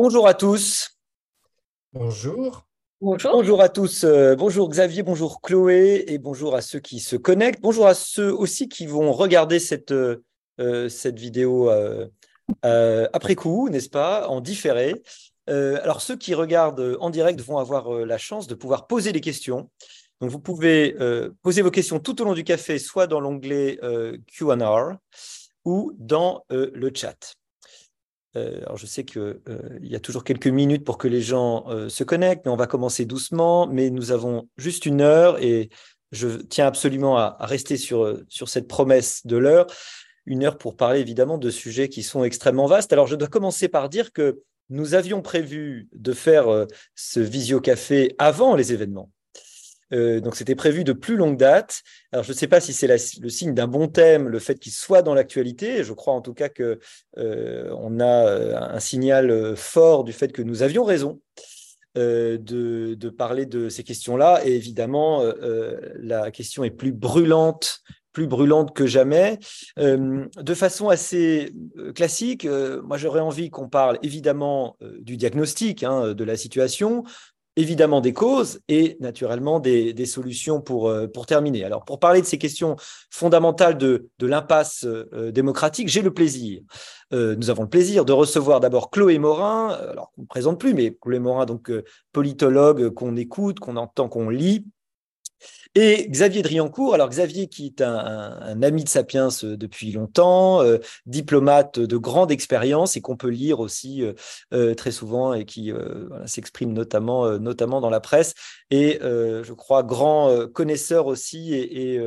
Bonjour à tous. Bonjour. Bonjour. Bonjour à tous. Euh, bonjour Xavier, bonjour Chloé et bonjour à ceux qui se connectent. Bonjour à ceux aussi qui vont regarder cette, euh, cette vidéo euh, après coup, n'est-ce pas, en différé. alors ceux qui regardent en direct vont avoir la chance de pouvoir poser des questions. Donc vous pouvez poser vos questions tout au long du café, soit dans l'onglet Q&A ou dans le chat. Euh, alors je sais qu'il euh, y a toujours quelques minutes pour que les gens euh, se connectent, mais on va commencer doucement. Mais nous avons juste une heure et je tiens absolument à, rester sur, sur cette promesse de l'heure. Une heure pour parler évidemment de sujets qui sont extrêmement vastes. Alors je dois commencer par dire que nous avions prévu de faire ce visio-café avant les événements. Euh, donc c'était prévu de plus longue date. Alors je ne sais pas si c'est le signe d'un bon thème, le fait qu'il soit dans l'actualité. Je crois en tout cas que euh, on a euh, un signal fort du fait que nous avions raison. De, parler de ces questions-là. Et évidemment, la question est plus brûlante plus brûlante que jamais. de façon assez classique, moi j'aurais envie qu'on parle évidemment du diagnostic hein, de la situation, évidemment des causes et naturellement des, solutions pour, euh, pour terminer. Alors, pour parler de ces questions fondamentales de, de l'impasse euh, démocratique, j'ai le plaisir, euh, nous avons le plaisir de recevoir d'abord Chloé Morin, alors qu'on ne présente plus, mais Chloé Morin, donc politologue qu'on écoute, qu'on entend, qu'on lit, et Xavier Driancourt, alors Xavier qui est un, ami de Sapiens euh, depuis longtemps, euh, diplomate de grande expérience et qu'on peut lire aussi euh, très souvent et qui s'exprime notamment, dans la presse, et je crois grand connaisseur aussi et,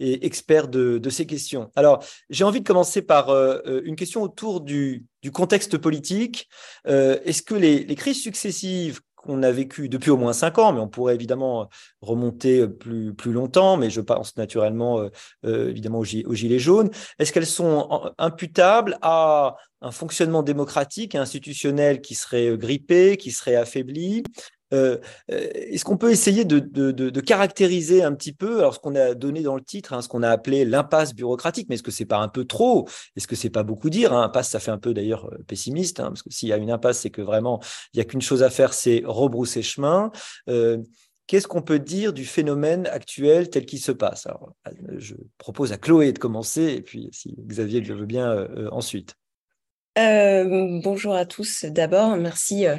expert de, ces questions. Alors j'ai envie de commencer par une question autour du, contexte politique. Est-ce que les crises successives qu'on a vécu depuis au moins cinq ans, mais on pourrait évidemment remonter plus, plus longtemps, mais je pense naturellement euh, euh, évidemment aux, gilets jaunes. Est-ce qu'elles sont imputables à un fonctionnement démocratique et institutionnel qui serait grippé, qui serait affaibli? Euh, euh, est-ce qu'on peut essayer de, caractériser un petit peu, alors ce qu'on a donné dans le titre, hein, ce qu'on a appelé l'impasse bureaucratique, mais est-ce que c'est pas un peu trop? Est-ce que c'est pas beaucoup dire hein? Impasse, ça fait un peu d'ailleurs euh, pessimiste, hein, parce que s'il y a une impasse, c'est que vraiment il n'y a qu'une chose à faire, c'est rebrousser chemin. Qu'est-ce qu'on peut dire du phénomène actuel tel qu'il se passe? Alors, Je propose à Chloé de commencer, et puis si Xavier le veut bien ensuite. Euh, bonjour à tous. D'abord, merci euh,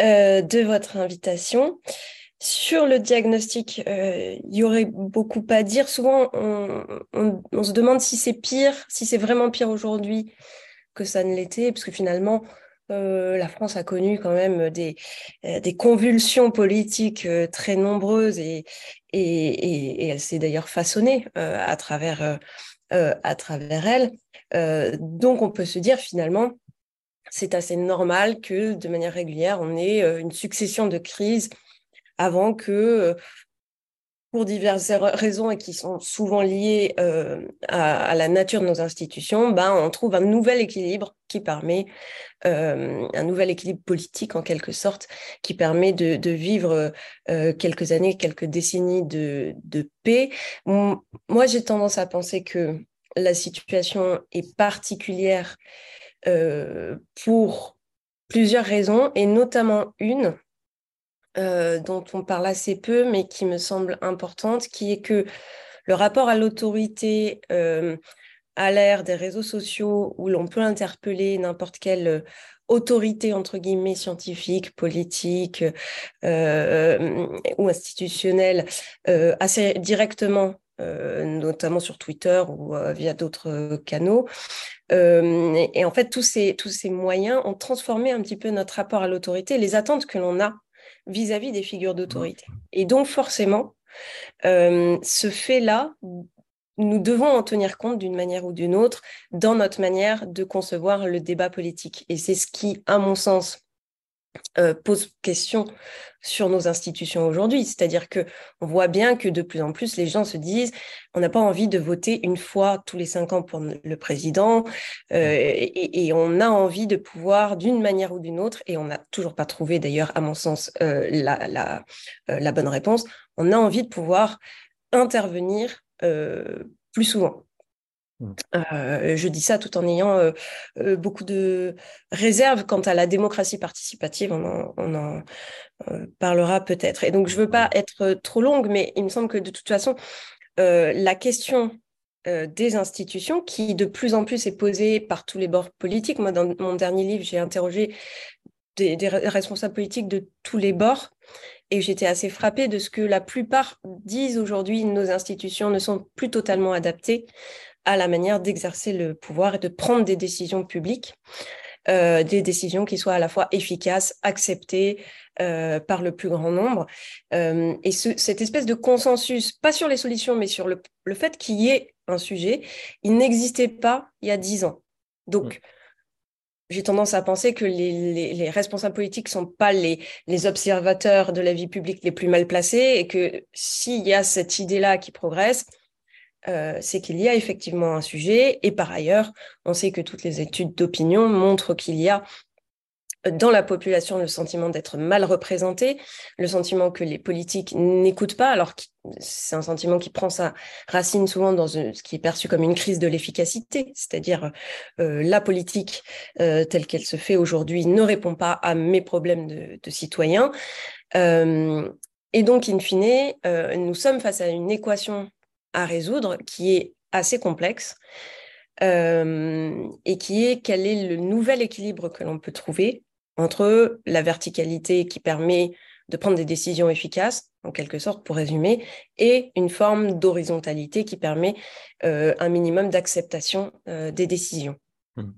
euh, de votre invitation. Sur le diagnostic, il y aurait beaucoup à dire. Souvent, on, se demande si c'est pire, si c'est vraiment pire aujourd'hui que ça ne l'était, parce que finalement, la France a connu quand même des, des convulsions politiques très nombreuses et, et, et elle s'est d'ailleurs façonnée à travers à travers elle. Euh, donc on peut se dire finalement, c'est assez normal que de manière régulière, on ait euh, une succession de crises avant que, euh, pour diverses raisons et qui sont souvent liées à, la nature de nos institutions, ben, on trouve un nouvel équilibre qui permet, un nouvel équilibre politique en quelque sorte, qui permet de, vivre quelques années, quelques décennies de, de paix. Moi, j'ai tendance à penser que la situation est particulière euh, pour plusieurs raisons, et notamment une euh, dont on parle assez peu, mais qui me semble importante, qui est que le rapport à l'autorité euh, à l'ère des réseaux sociaux, où l'on peut interpeller n'importe quelle autorité, entre guillemets, scientifique, politique ou institutionnelle, assez directement notamment sur Twitter ou euh, via d'autres euh, canaux. Et, en fait, tous ces, tous ces moyens ont transformé un petit peu notre rapport à l'autorité, les attentes que l'on a vis-à-vis des figures d'autorité. Et donc, forcément, ce fait-là, nous devons en tenir compte d'une manière ou d'une autre dans notre manière de concevoir le débat politique. Et c'est ce qui, à mon sens, euh, pose question sur nos institutions aujourd'hui. C'est-à-dire que on voit bien que de plus en plus les gens se disent on n'a pas envie de voter une fois tous les cinq ans pour le président euh, et, on a envie de pouvoir d'une manière ou d'une autre et on n'a toujours pas trouvé d'ailleurs à mon sens euh, la, la, la, bonne réponse. On a envie de pouvoir intervenir plus souvent. Mm. Euh, je dis ça tout en ayant euh, euh, beaucoup de réserves quant à la démocratie participative. On en, parlera peut-être. Et donc, je ne veux pas être trop longue, mais il me semble que de toute façon, la question des institutions, qui de plus en plus est posée par tous les bords politiques. Moi, dans mon dernier livre, j'ai interrogé des, des, responsables politiques de tous les bords. Et j'étais assez frappée de ce que la plupart disent aujourd'hui, nos institutions ne sont plus totalement adaptées à la manière d'exercer le pouvoir et de prendre des décisions publiques, euh, des décisions qui soient à la fois efficaces, acceptées euh, par le plus grand nombre. Euh, et cette espèce de consensus, pas sur les solutions, mais sur le, fait qu'il y ait un sujet, il n'existait pas il y a dix ans. Donc, mmh. j'ai tendance à penser que les, responsables politiques ne sont pas les, les, observateurs de la vie publique les plus mal placés et que s'il y a cette idée-là qui progresse, euh, c'est qu'il y a effectivement un sujet. Et par ailleurs, on sait que toutes les études d'opinion montrent qu'il y a dans la population le sentiment d'être mal représenté, le sentiment que les politiques n'écoutent pas, alors c'est un sentiment qui prend sa racine souvent dans ce qui est perçu comme une crise de l'efficacité, c'est-à-dire euh, la politique euh, telle qu'elle se fait aujourd'hui ne répond pas à mes problèmes de, de citoyens. et donc, in fine, nous sommes face à une équation à résoudre qui est assez complexe euh, et qui est quel est le nouvel équilibre que l'on peut trouver entre la verticalité qui permet de prendre des décisions efficaces, en quelque sorte, pour résumer, et une forme d'horizontalité qui permet euh, un minimum d'acceptation euh, des décisions. Mmh.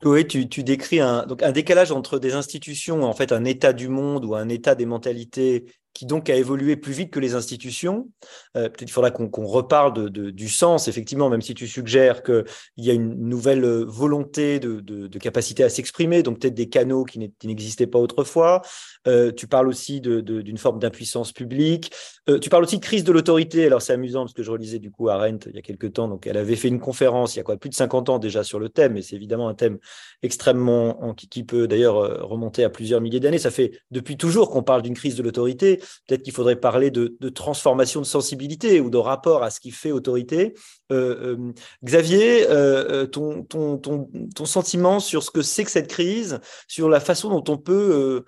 Chloé, tu, décris un, donc un décalage entre des institutions, en fait un état du monde ou un état des mentalités qui donc a évolué plus vite que les institutions. Euh, peut-être qu'il faudra qu'on reparle de, du sens, effectivement, même si tu suggères qu'il y a une nouvelle volonté de, de capacité à s'exprimer, donc peut-être des canaux qui n'existaient pas autrefois. Euh, tu parles aussi d'une forme d'impuissance publique. tu parles aussi de crise de l'autorité. Alors c'est amusant parce que je relisais du coup Arendt il y a quelques temps, donc elle avait fait une conférence il y a quoi, plus de 50 ans déjà sur le thème, et c'est évidemment un thème extrêmement, qui, qui peut d'ailleurs remonter à plusieurs milliers d'années. Ça fait depuis toujours qu'on parle d'une crise de l'autorité. Peut-être qu'il faudrait parler de, transformation de sensibilité ou de rapport à ce qui fait autorité. Euh, euh, Xavier, euh, ton, ton, ton, ton, sentiment sur ce que c'est que cette crise, sur la façon dont on peut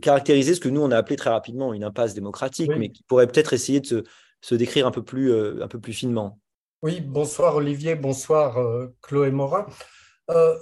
caractériser ce que nous, on a appelé très rapidement une impasse démocratique, mais qui pourrait peut-être essayer de se, se, décrire un peu plus, un peu plus finement. Oui, bonsoir Olivier, bonsoir Chloé Morin.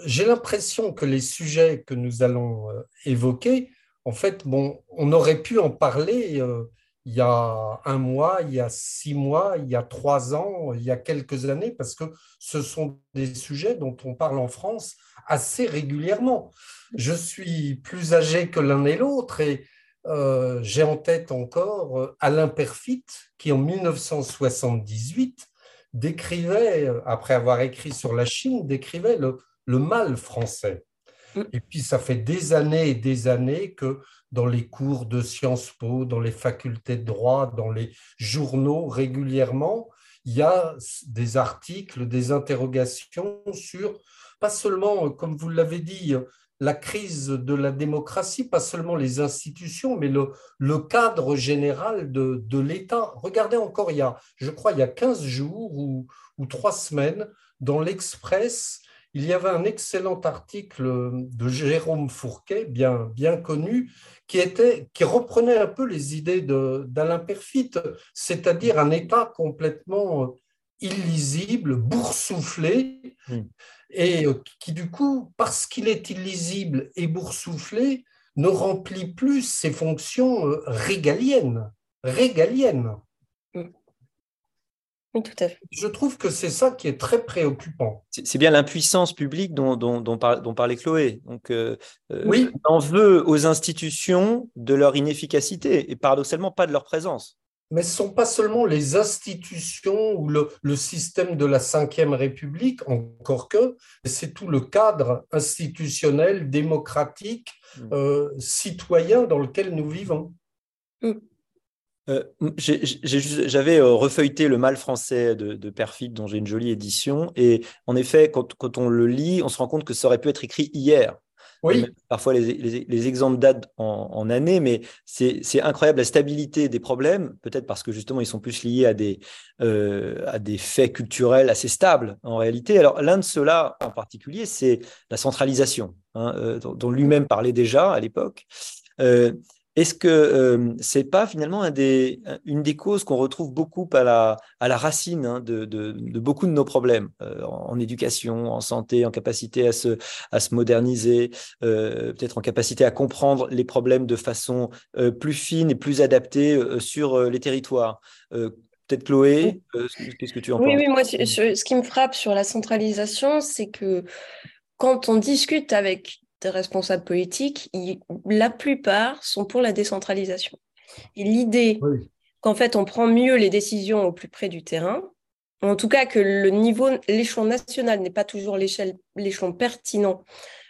J'ai l'impression que les sujets que nous allons évoquer en fait, bon, on aurait pu en parler euh, il y a un mois, il y a six mois, il y a trois ans, il y a quelques années, parce que ce sont des sujets dont on parle en France assez régulièrement. Je suis plus âgé que l'un et l'autre et euh, j'ai en tête encore euh, Alain Perfit qui en 1978 décrivait, après avoir écrit sur la Chine, décrivait le mal français. Mm. Et puis, ça fait des années et des années que dans les cours de Sciences Po, dans les facultés de droit, dans les journaux, régulièrement, il y a des articles, des interrogations sur, pas seulement, comme vous l'avez dit, la crise de la démocratie, pas seulement les institutions, mais le, cadre général de, l'État. Regardez encore, il y a, je crois, il y a 15 jours ou, ou 3 semaines, dans l'Express, il y avait un excellent article de Jérôme Fourquet, bien connu, qui, était, qui reprenait un peu les idées d'Alain Perfit, c'est-à-dire un État complètement illisible, boursouflé, hmm. et qui du coup, parce qu'il est illisible et boursouflé, ne remplit plus ses fonctions régaliennes. régaliennes. Tout à fait. Je trouve que c'est ça qui est très préoccupant. C'est bien l'impuissance publique dont, dont, parlait Chloé. Donc, euh, oui. on en veut aux institutions de leur inefficacité et paradoxalement pas de leur présence. Mais ce ne sont pas seulement les institutions ou le, le système de la Ve République, encore que, c'est tout le cadre institutionnel, démocratique, mm. euh, citoyen dans lequel nous vivons. Mm. Euh, j'avais euh, refeuilleté Le mal français de, de Perfit, dont j'ai une jolie édition. Et en effet, quand, on le lit, on se rend compte que ça aurait pu être écrit hier. Oui. Parfois, les, exemples datent en, années, mais c'est incroyable la stabilité des problèmes, peut-être parce que justement, ils sont plus liés à des, euh, à des faits culturels assez stables en réalité. Alors, l'un de ceux-là en particulier, c'est la centralisation, hein, euh, dont, lui-même parlait déjà à l'époque. Euh, est-ce que euh, c'est pas finalement un des, une des causes qu'on retrouve beaucoup à la, à la racine hein, de, de, de, beaucoup de nos problèmes euh, en, éducation, en santé, en capacité à se, à se moderniser, euh, peut-être en capacité à comprendre les problèmes de façon euh, plus fine et plus adaptée sur les territoires? Peut-être Chloé, qu'est-ce que tu en penses? Oui, oui, moi, ce qui me frappe sur la centralisation, c'est que quand on discute avec responsables politiques, la plupart sont pour la décentralisation. Et l'idée qu'en fait on prend mieux les décisions au plus près du terrain, en tout cas que le niveau, l'échelon national n'est pas toujours l'échelon pertinent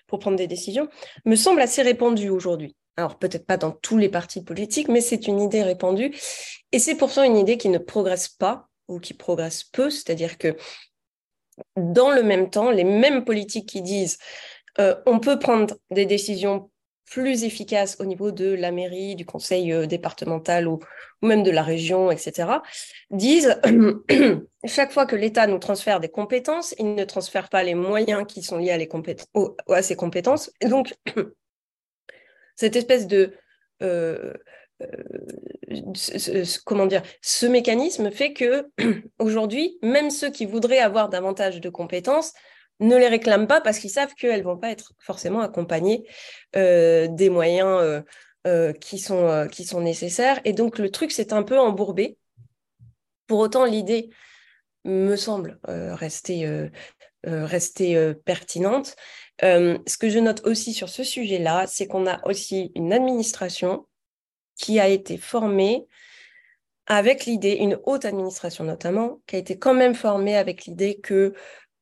pour prendre des décisions, me semble assez répandue aujourd'hui. Alors peut-être pas dans tous les partis politiques, mais c'est une idée répandue. Et c'est pourtant une idée qui ne progresse pas ou qui progresse peu, c'est-à-dire que dans le même temps, les mêmes politiques qui disent euh, on peut prendre des décisions plus efficaces au niveau de la mairie, du conseil euh, départemental ou, même de la région, etc., disent chaque fois que l'État nous transfère des compétences, il ne transfère pas les moyens qui sont liés à, ces compétences. Donc, cette espèce de... Euh, comment dire, ce mécanisme fait que aujourd'hui, même ceux qui voudraient avoir davantage de compétences ne les réclament pas parce qu'ils savent qu'elles ne vont pas être forcément accompagnées euh, des moyens euh, euh, qui, sont, qui sont nécessaires. Et donc, le truc s'est un peu embourbé. Pour autant, l'idée me semble rester, rester pertinente. ce que je note aussi sur ce sujet-là, c'est qu'on a aussi une administration qui a été formée avec l'idée, une haute administration notamment, qui a été quand même formée avec l'idée que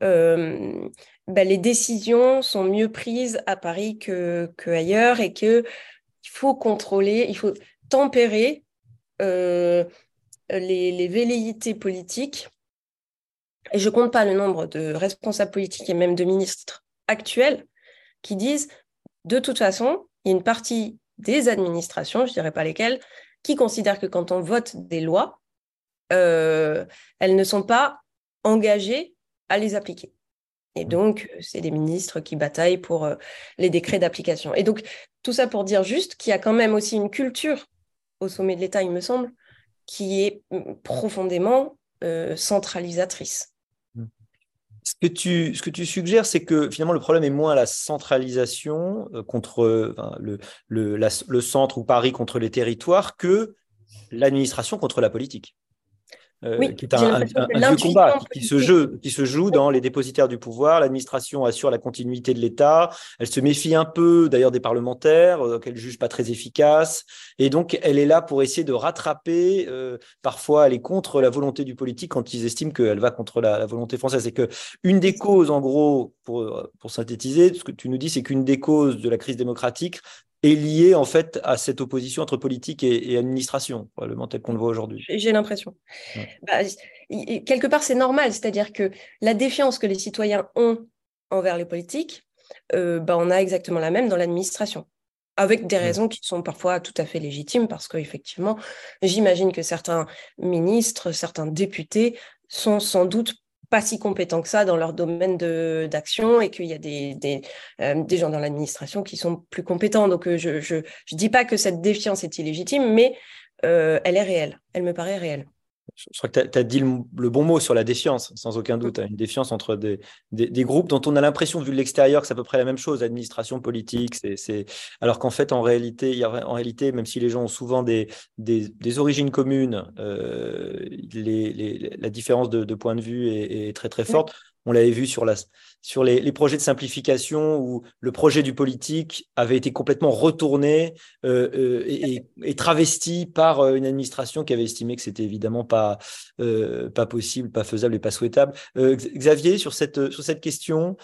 euh, ben, les décisions sont mieux prises à Paris que, ailleurs et qu'il faut contrôler, il faut tempérer euh, les, velléités politiques. Et je compte pas le nombre de responsables politiques et même de ministres actuels qui disent de toute façon, il y a une partie des administrations, je dirais pas lesquelles, qui considèrent que quand on vote des lois, euh, elles ne sont pas engagées à les appliquer. Et mmh. donc, c'est des ministres qui bataillent pour euh, les décrets d'application. Et donc, tout ça pour dire juste qu'il y a quand même aussi une culture au sommet de l'État, il me semble, qui est mmh, profondément euh, centralisatrice. Mmh. Ce que, tu, ce que tu suggères, c'est que finalement le problème est moins la centralisation euh, contre le, le, le centre ou Paris contre les territoires que l'administration contre la politique. Euh, qui est un, vieux combat qui, se joue, qui se joue dans les dépositaires du pouvoir. L'administration assure la continuité de l'État. Elle se méfie un peu, d'ailleurs, des parlementaires euh, qu'elle juge pas très efficaces. Et donc, elle est là pour essayer de rattraper. Euh, parfois, elle est contre la volonté du politique quand ils estiment qu'elle va contre la, la, volonté française. Et que une des causes, en gros, pour, pour synthétiser, ce que tu nous dis, c'est qu'une des causes de la crise démocratique, est lié en fait à cette opposition entre politique et, administration, probablement tel qu'on le voit aujourd'hui. J'ai l'impression. Bah, quelque part, c'est normal, c'est-à-dire que la défiance que les citoyens ont envers les politiques, euh, bah, on a exactement la même dans l'administration avec des raisons qui sont parfois tout à fait légitimes, parce qu'effectivement, j'imagine que certains ministres, certains députés sont sans doute pas si compétents que ça dans leur domaine d'action et qu'il y a des, des, euh, des gens dans l'administration qui sont plus compétents. Donc, euh, je ne dis pas que cette défiance est illégitime, mais euh, elle est réelle. Elle me paraît réelle je crois que tu as, dit le, bon mot sur la défiance, sans aucun doute. Hein. Une défiance entre des, des, groupes dont on a l'impression, vu de l'extérieur, que c'est à peu près la même chose, administration politique. c'est Alors qu'en fait, en réalité, en même si les gens ont souvent des, des origines communes, euh, les, les, la différence de, de, point de vue est, est très très forte. On l'avait vu sur, la, sur les, projets de simplification où le projet du politique avait été complètement retourné euh, euh, et, travesti par euh, une administration qui avait estimé que c'était évidemment pas, pas possible, pas faisable et pas souhaitable. Xavier, sur cette, sur cette question,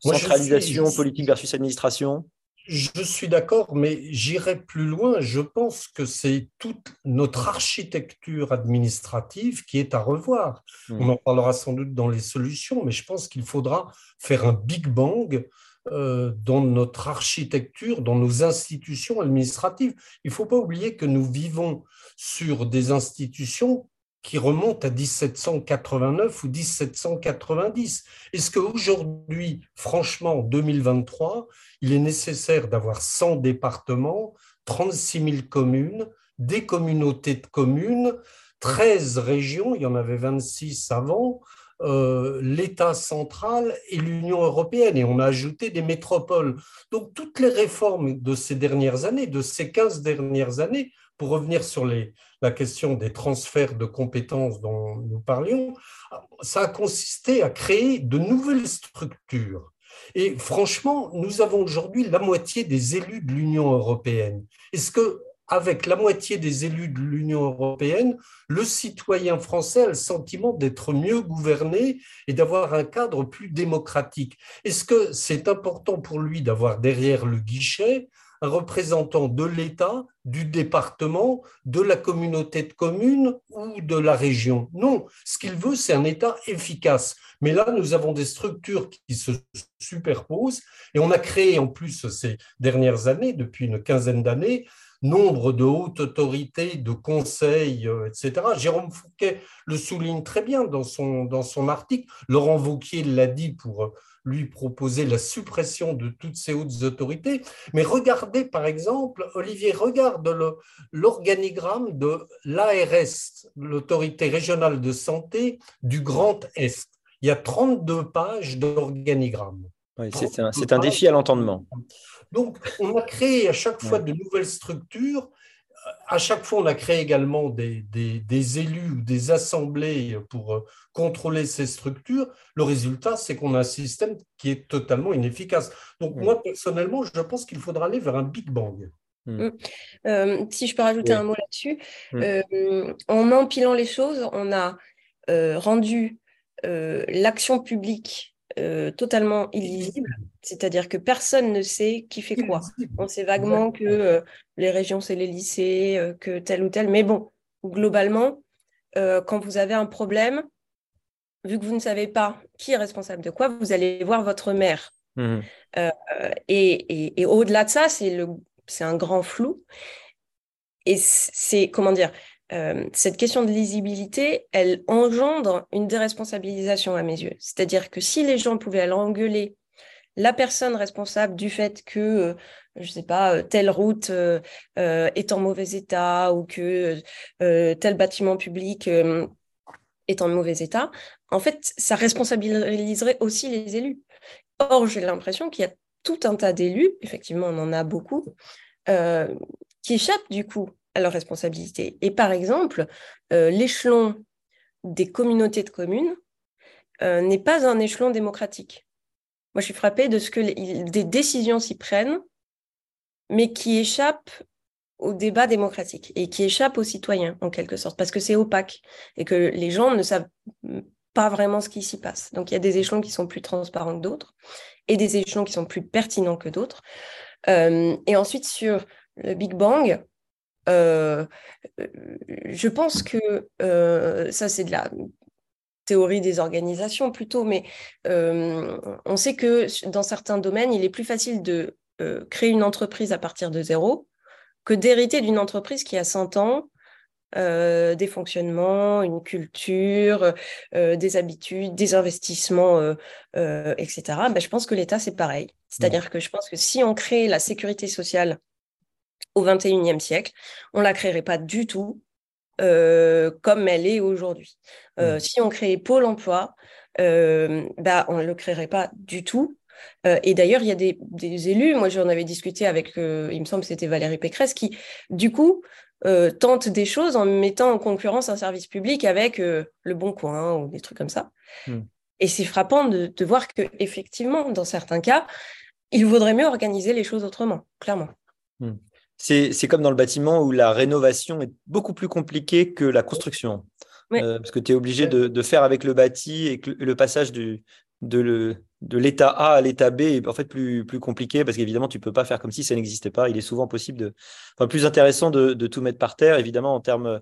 centralisation politique versus administration? Je suis d'accord, mais j'irai plus loin. Je pense que c'est toute notre architecture administrative qui est à revoir. Hmm. On en parlera sans doute dans les solutions, mais je pense qu'il faudra faire un Big Bang euh, dans notre architecture, dans nos institutions administratives. Il ne faut pas oublier que nous vivons sur des institutions qui remontent à 1789 ou 1790. Est-ce qu'aujourd'hui, franchement, en 2023, il est nécessaire d'avoir 100 départements, 36 000 communes, des communautés de communes, 13 régions, il y en avait 26 avant, euh, l'État central et l'Union européenne, et on a ajouté des métropoles. Donc toutes les réformes de ces dernières années, de ces 15 dernières années, pour revenir sur la question des transferts de compétences dont nous parlions, ça a consisté à créer de nouvelles structures. Et franchement, nous avons aujourd'hui la moitié des élus de l'Union européenne. Est-ce que avec la moitié des élus de l'Union européenne, le citoyen français a le sentiment d'être mieux gouverné et d'avoir un cadre plus démocratique? Est-ce que c'est important pour lui d'avoir derrière le guichet un représentant de l'État, du département, de la communauté de communes ou de la région. Non, ce qu'il veut, c'est un État efficace. Mais là, nous avons des structures qui se superposent et on a créé en plus ces dernières années, depuis une quinzaine d'années, nombre de hautes autorités, de conseils, euh, etc. Jérôme Fouquet le souligne très bien dans son, article. Laurent Vauquier l'a dit pour euh, lui proposer la suppression de toutes ces hautes autorités. Mais regardez, par exemple, Olivier, regarde l'organigramme de l'ARS, l'autorité régionale de santé du Grand Est. Il y a 32 pages d'organigramme. Oui, c'est un, un, défi à l'entendement. Donc, on a créé à chaque fois de nouvelles structures. À chaque fois, on a créé également des, des, élus ou des assemblées pour euh, contrôler ces structures. Le résultat, c'est qu'on a un système qui est totalement inefficace. Donc, moi, personnellement, je pense qu'il faudra aller vers un Big Bang. Hmm. Hmm. Euh, si je peux rajouter un mot là-dessus, hmm. euh, en empilant les choses, on a rendu l'action publique euh, totalement illisible, c'est-à-dire que personne ne sait qui fait quoi. On sait vaguement que euh, les régions, c'est les lycées, euh, que tel ou tel, mais bon, globalement, quand vous avez un problème, vu que vous ne savez pas qui est responsable de quoi, vous allez voir votre maire. Mmh. et, et au-delà de ça, c'est un grand flou. Et c'est, comment dire, euh, cette question de lisibilité, elle engendre une déresponsabilisation à mes yeux. C'est-à-dire que si les gens pouvaient aller engueuler la personne responsable du fait que, euh, je ne sais pas, euh, telle route est en mauvais état ou que tel bâtiment public est en mauvais état, en fait, ça responsabiliserait aussi les élus. Or, j'ai l'impression qu'il y a tout un tas d'élus, effectivement, on en a beaucoup, qui échappent du coup à leurs responsabilités. Et par exemple, euh, l'échelon des communautés de communes euh, n'est pas un échelon démocratique. Moi, je suis frappée de ce que des décisions s'y prennent, mais qui échappent au débat démocratique et qui échappent aux citoyens, en quelque sorte, parce que c'est opaque et que les gens ne savent pas vraiment ce qui s'y passe. Donc, il y a des échelons qui sont plus transparents que d'autres et des échelons qui sont plus pertinents que d'autres. Euh, et ensuite, sur le Big Bang, je pense que euh, ça, c'est de la théorie des organisations plutôt, mais euh, on sait que dans certains domaines, il est plus facile de créer une entreprise à partir de zéro que d'hériter d'une entreprise qui a 100 ans, des fonctionnements, une culture, des habitudes, des investissements, etc. Ben, je pense que l'État, c'est pareil. C'est-à-dire que je pense que si on crée la sécurité sociale au XXIe siècle. On ne la créerait pas du tout euh, comme elle est aujourd'hui. Euh, mmh. Si on créait Pôle emploi, euh, bah, on ne le créerait pas du tout. et d'ailleurs, il y a des, élus, moi j'en avais discuté avec, il me semble que c'était Valérie Pécresse, qui du coup tentent des choses en mettant en concurrence un service public avec le Bon Coin ou des trucs comme ça. Mmh. Et c'est frappant de, de voir qu'effectivement, dans certains cas, il vaudrait mieux organiser les choses autrement, clairement. Mmh. C'est comme dans le bâtiment où la rénovation est beaucoup plus compliquée que la construction. Euh, parce que tu es obligé de, faire avec le bâti et que le passage du, de l'état A à l'état B est en fait plus, plus compliqué parce qu'évidemment, tu ne peux pas faire comme si ça n'existait pas. Il est souvent possible de. Enfin, plus intéressant de, tout mettre par terre, évidemment, en termes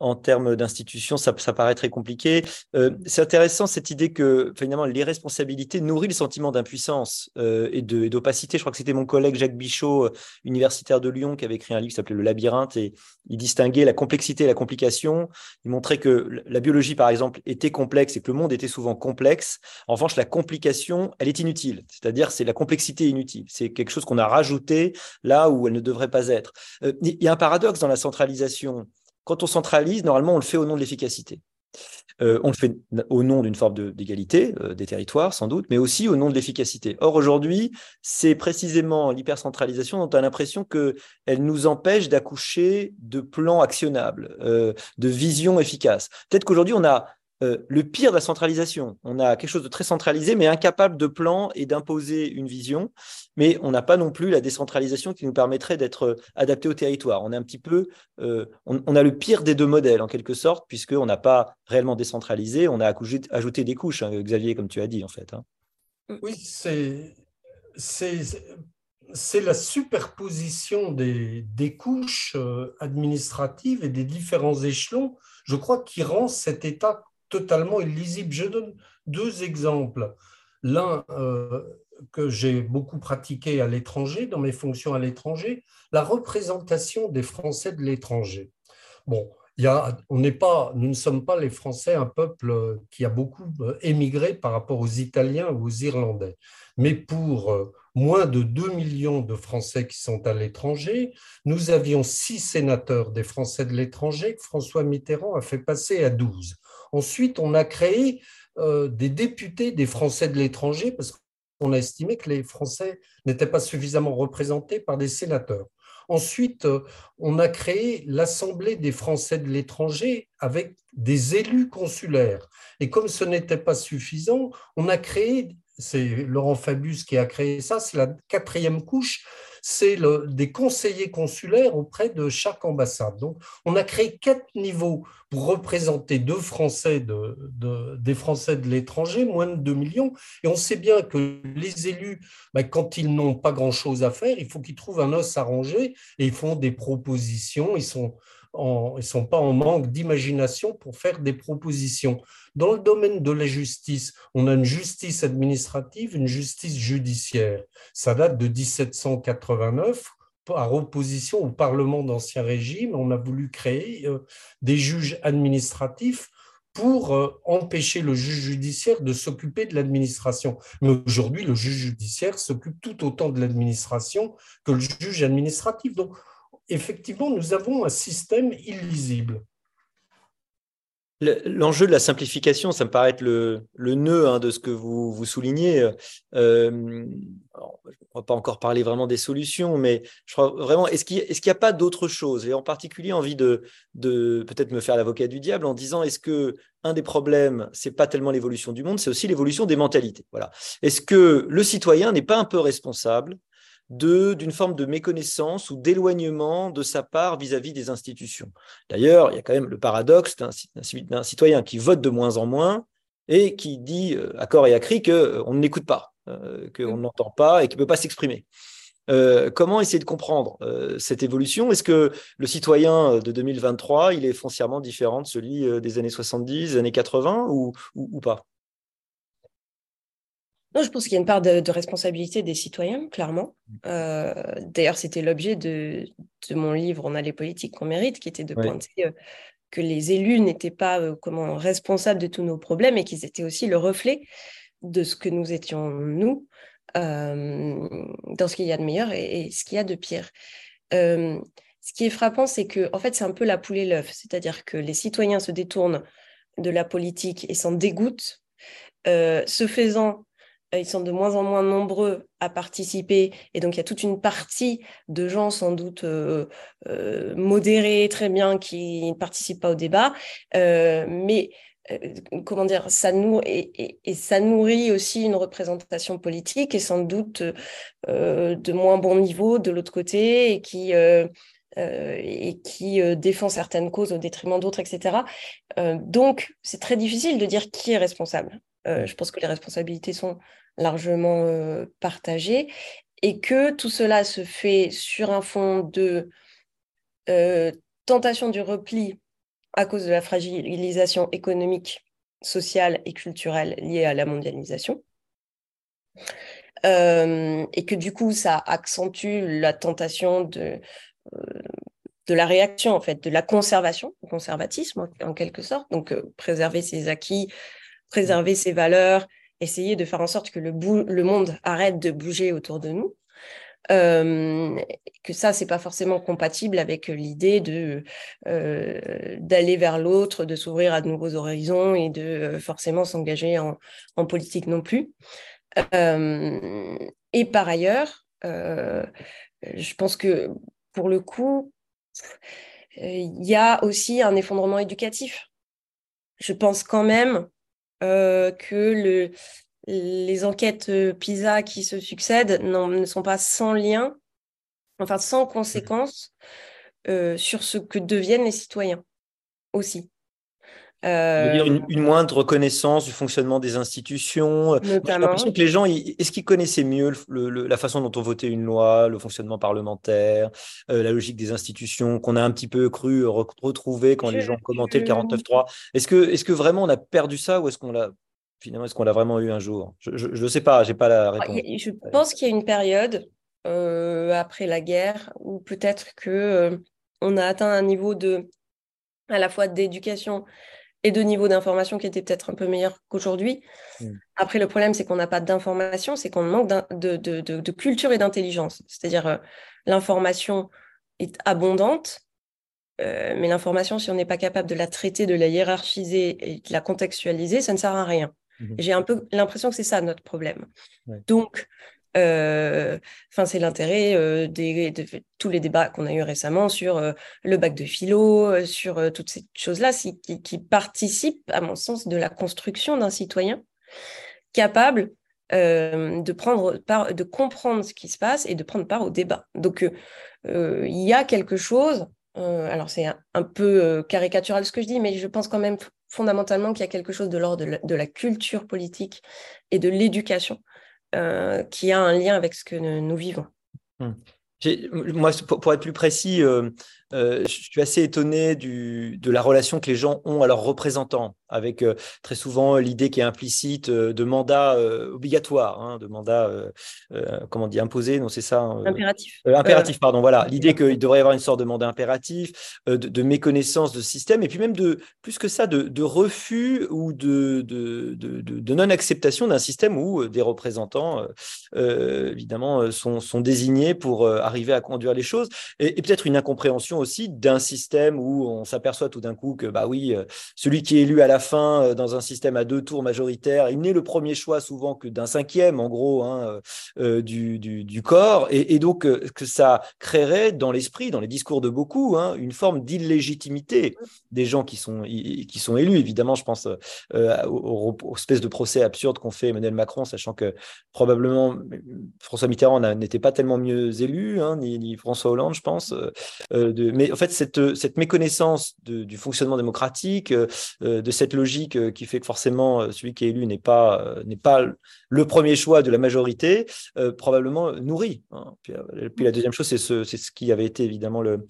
en termes d'institutions, ça, paraît très compliqué. Euh, c'est intéressant cette idée que finalement l'irresponsabilité nourrit le sentiment d'impuissance euh, et d'opacité. Je crois que c'était mon collègue Jacques Bichot, euh, universitaire de Lyon, qui avait écrit un livre qui s'appelait Le labyrinthe et il distinguait la complexité et la complication. Il montrait que la biologie, par exemple, était complexe et que le monde était souvent complexe. En revanche, la complication, elle est inutile. C'est-à-dire, c'est la complexité inutile. C'est quelque chose qu'on a rajouté là où elle ne devrait pas être. Il y a un paradoxe dans la centralisation quand on centralise, normalement, on le fait au nom de l'efficacité. Euh, on le fait au nom d'une forme d'égalité euh, des territoires, sans doute, mais aussi au nom de l'efficacité. Or, aujourd'hui, c'est précisément l'hypercentralisation dont on a l'impression qu'elle nous empêche d'accoucher de plans actionnables, euh, de visions efficaces. Peut-être qu'aujourd'hui, on a euh, le pire de la centralisation. On a quelque chose de très centralisé, mais incapable de plan et d'imposer une vision. Mais on n'a pas non plus la décentralisation qui nous permettrait d'être euh, adapté au territoire. On est un petit peu, euh, on, a le pire des deux modèles en quelque sorte, puisqu'on n'a pas réellement décentralisé. On a ajouté, des couches, hein, Xavier, comme tu as dit en fait. Hein. Oui, c'est c'est la superposition des, des couches administratives et des différents échelons, je crois, qui rend cet État totalement illisible. Je donne deux exemples. L'un euh, que j'ai beaucoup pratiqué à l'étranger, dans mes fonctions à l'étranger, la représentation des Français de l'étranger. Bon, y a, on n'est pas, nous ne sommes pas les Français un peuple qui a beaucoup euh, émigré par rapport aux Italiens ou aux Irlandais. Mais pour euh, moins de 2 millions de Français qui sont à l'étranger, nous avions six sénateurs des Français de l'étranger que François Mitterrand a fait passer à 12. Ensuite, on a créé euh, des députés des Français de l'étranger parce qu'on a estimé que les Français n'étaient pas suffisamment représentés par des sénateurs. Ensuite, euh, on a créé l'Assemblée des Français de l'étranger avec des élus consulaires. Et comme ce n'était pas suffisant, on a créé, c'est Laurent Fabius qui a créé ça, c'est la quatrième couche, c'est des conseillers consulaires auprès de chaque ambassade. Donc, on a créé quatre niveaux pour représenter deux Français des Français de l'étranger, moins de 2 millions. Et on sait bien que les élus, ben, quand ils n'ont pas grand-chose à faire, il faut qu'ils trouvent un os à ranger et ils font des propositions. Ils sont ils ne sont pas en manque d'imagination pour faire des propositions. Dans le domaine de la justice, on a une justice administrative, une justice judiciaire. Ça date de 1789 par opposition au Parlement d'Ancien Régime, on a voulu créer euh, des juges administratifs pour euh, empêcher le juge judiciaire de s'occuper de l'administration. Mais aujourd'hui, le juge judiciaire s'occupe tout autant de l'administration que le juge administratif. Donc, effectivement, nous avons un système illisible. L'enjeu de la simplification, ça me paraît être le, nœud hein, de ce que vous, soulignez. Euh, on ne va pas encore parler vraiment des solutions, mais je crois vraiment, est-ce qu'il n'y a pas d'autre chose Et en particulier, envie de, de peut-être me faire l'avocat du diable en disant, est-ce que un des problèmes, c'est pas tellement l'évolution du monde, c'est aussi l'évolution des mentalités? Voilà. Est-ce que le citoyen n'est pas un peu responsable d'une forme de méconnaissance ou d'éloignement de sa part vis-à-vis des institutions. D'ailleurs, il y a quand même le paradoxe d'un citoyen qui vote de moins en moins et qui dit euh, à corps et à cri qu'on euh, ne l'écoute pas, euh, qu'on mm. n'entend pas et qu'il ne peut pas s'exprimer. comment essayer de comprendre cette évolution? Est-ce que le citoyen de 2023, il est foncièrement différent de celui des années 70, des années 80 ou, ou pas? Non, je pense qu'il y a une part de, responsabilité des citoyens, clairement. Mmh. Euh, d'ailleurs, c'était l'objet de, mon livre On a les politiques qu'on mérite, qui était de pointer euh, que les élus n'étaient pas euh, comment, responsables de tous nos problèmes et qu'ils étaient aussi le reflet de ce que nous étions, nous, dans ce qu'il y a de meilleur et, ce qu'il y a de pire. ce qui est frappant, c'est que, en fait, c'est un peu la poule et l'œuf, c'est-à-dire que les citoyens se détournent de la politique et s'en dégoûtent. ce faisant, ils sont de moins en moins nombreux à participer. Et donc, il y a toute une partie de gens sans doute euh, euh, modérés, très bien, qui ne participent pas au débat. mais comment dire, ça nourrit, et, ça nourrit aussi une représentation politique et sans doute de moins bon niveau de l'autre côté et qui, et qui défend certaines causes au détriment d'autres, etc. donc, c'est très difficile de dire qui est responsable. je pense que les responsabilités sont largement euh, et que tout cela se fait sur un fond de euh, tentation du repli à cause de la fragilisation économique, sociale et culturelle liée à la mondialisation. Euh, et que du coup, ça accentue la tentation de, euh, de la réaction, en fait, de la conservation, conservatisme en, quelque sorte. Donc, préserver ses acquis, préserver ses valeurs, essayer de faire en sorte que le, le monde arrête de bouger autour de nous. que ça, c'est pas forcément compatible avec l'idée de d'aller vers l'autre, de s'ouvrir à de nouveaux horizons et de forcément s'engager en, politique non plus. Euh, et par ailleurs, euh, je pense que pour le coup, il y a aussi un effondrement éducatif. Je pense quand même euh, que le, les enquêtes PISA qui se succèdent ne sont pas sans lien, enfin sans conséquence sur ce que deviennent les citoyens aussi. Euh, une, une, moindre reconnaissance du fonctionnement des institutions. J'ai l'impression que les gens, est-ce qu'ils connaissaient mieux la façon dont on votait une loi, le fonctionnement parlementaire, euh, la logique des institutions, qu'on a un petit peu cru retrouver quand les gens commentaient le 49.3 Est-ce que, est que vraiment on a perdu ça ou est-ce qu'on l'a finalement est-ce qu'on l'a vraiment eu un jour? Je ne sais pas, j'ai pas la réponse. Je pense qu'il y a une période euh, après la guerre où peut-être que on a atteint un niveau de à la fois d'éducation et de niveau d'information qui était peut-être un peu meilleur qu'aujourd'hui. Mm. Après, le problème, c'est qu'on n'a pas d'information, c'est qu'on manque de, de, de, culture et d'intelligence. C'est-à-dire, euh, l'information est abondante, euh, mais l'information, si on n'est pas capable de la traiter, de la hiérarchiser et de la contextualiser, ça ne sert à rien. Mm-hmm. J'ai un peu l'impression que c'est ça notre problème. Donc, enfin, c'est l'intérêt euh, de, tous les débats qu'on a eu récemment sur euh, le bac de philo, sur toutes ces choses-là, qui, qui, participent, à mon sens, de la construction d'un citoyen capable de prendre part, de comprendre ce qui se passe et de prendre part au débat. Donc, il y a quelque chose. alors, c'est un, peu caricatural ce que je dis, mais je pense quand même fondamentalement qu'il y a quelque chose de l'ordre de, la culture politique et de l'éducation euh, qui a un lien avec ce que nous, vivons. Hmm. Moi, pour, être plus précis, euh, euh, je suis assez étonné du, de la relation que les gens ont à leurs représentants, avec euh, très souvent l'idée qui est implicite euh, de mandat obligatoire, hein, de mandat, comment on dit, imposé, non, c'est ça Impératif. impératif, pardon, voilà. L'idée qu'il devrait y avoir une sorte de mandat impératif, de, méconnaissance de système, et puis même de, plus que ça, de, refus ou de, de, non-acceptation d'un système où des représentants, évidemment, sont, sont désignés pour arriver à conduire les choses, et peut-être une incompréhension aussi d'un système où on s'aperçoit tout d'un coup que bah oui, euh, celui qui est élu à la fin euh, dans un système à deux tours majoritaire, il n'est le premier choix souvent que d'un cinquième en gros hein, euh, du, du, corps, et, donc que ça créerait dans l'esprit, dans les discours de beaucoup, hein, une forme d'illégitimité des gens qui sont qui sont élus. Évidemment, je pense aux, espèces de procès absurdes qu'ont fait Emmanuel Macron, sachant que probablement François Mitterrand n'était pas tellement mieux élu, hein, ni, ni, François Hollande, je pense. de, mais en fait, cette, cette méconnaissance du fonctionnement démocratique, euh, de cette logique euh, qui fait que forcément celui qui est élu n'est pas, pas le premier choix de la majorité, euh, probablement nourrit. Hein. Puis, puis, la deuxième chose, c'est ce, c'est ce qui avait été évidemment le,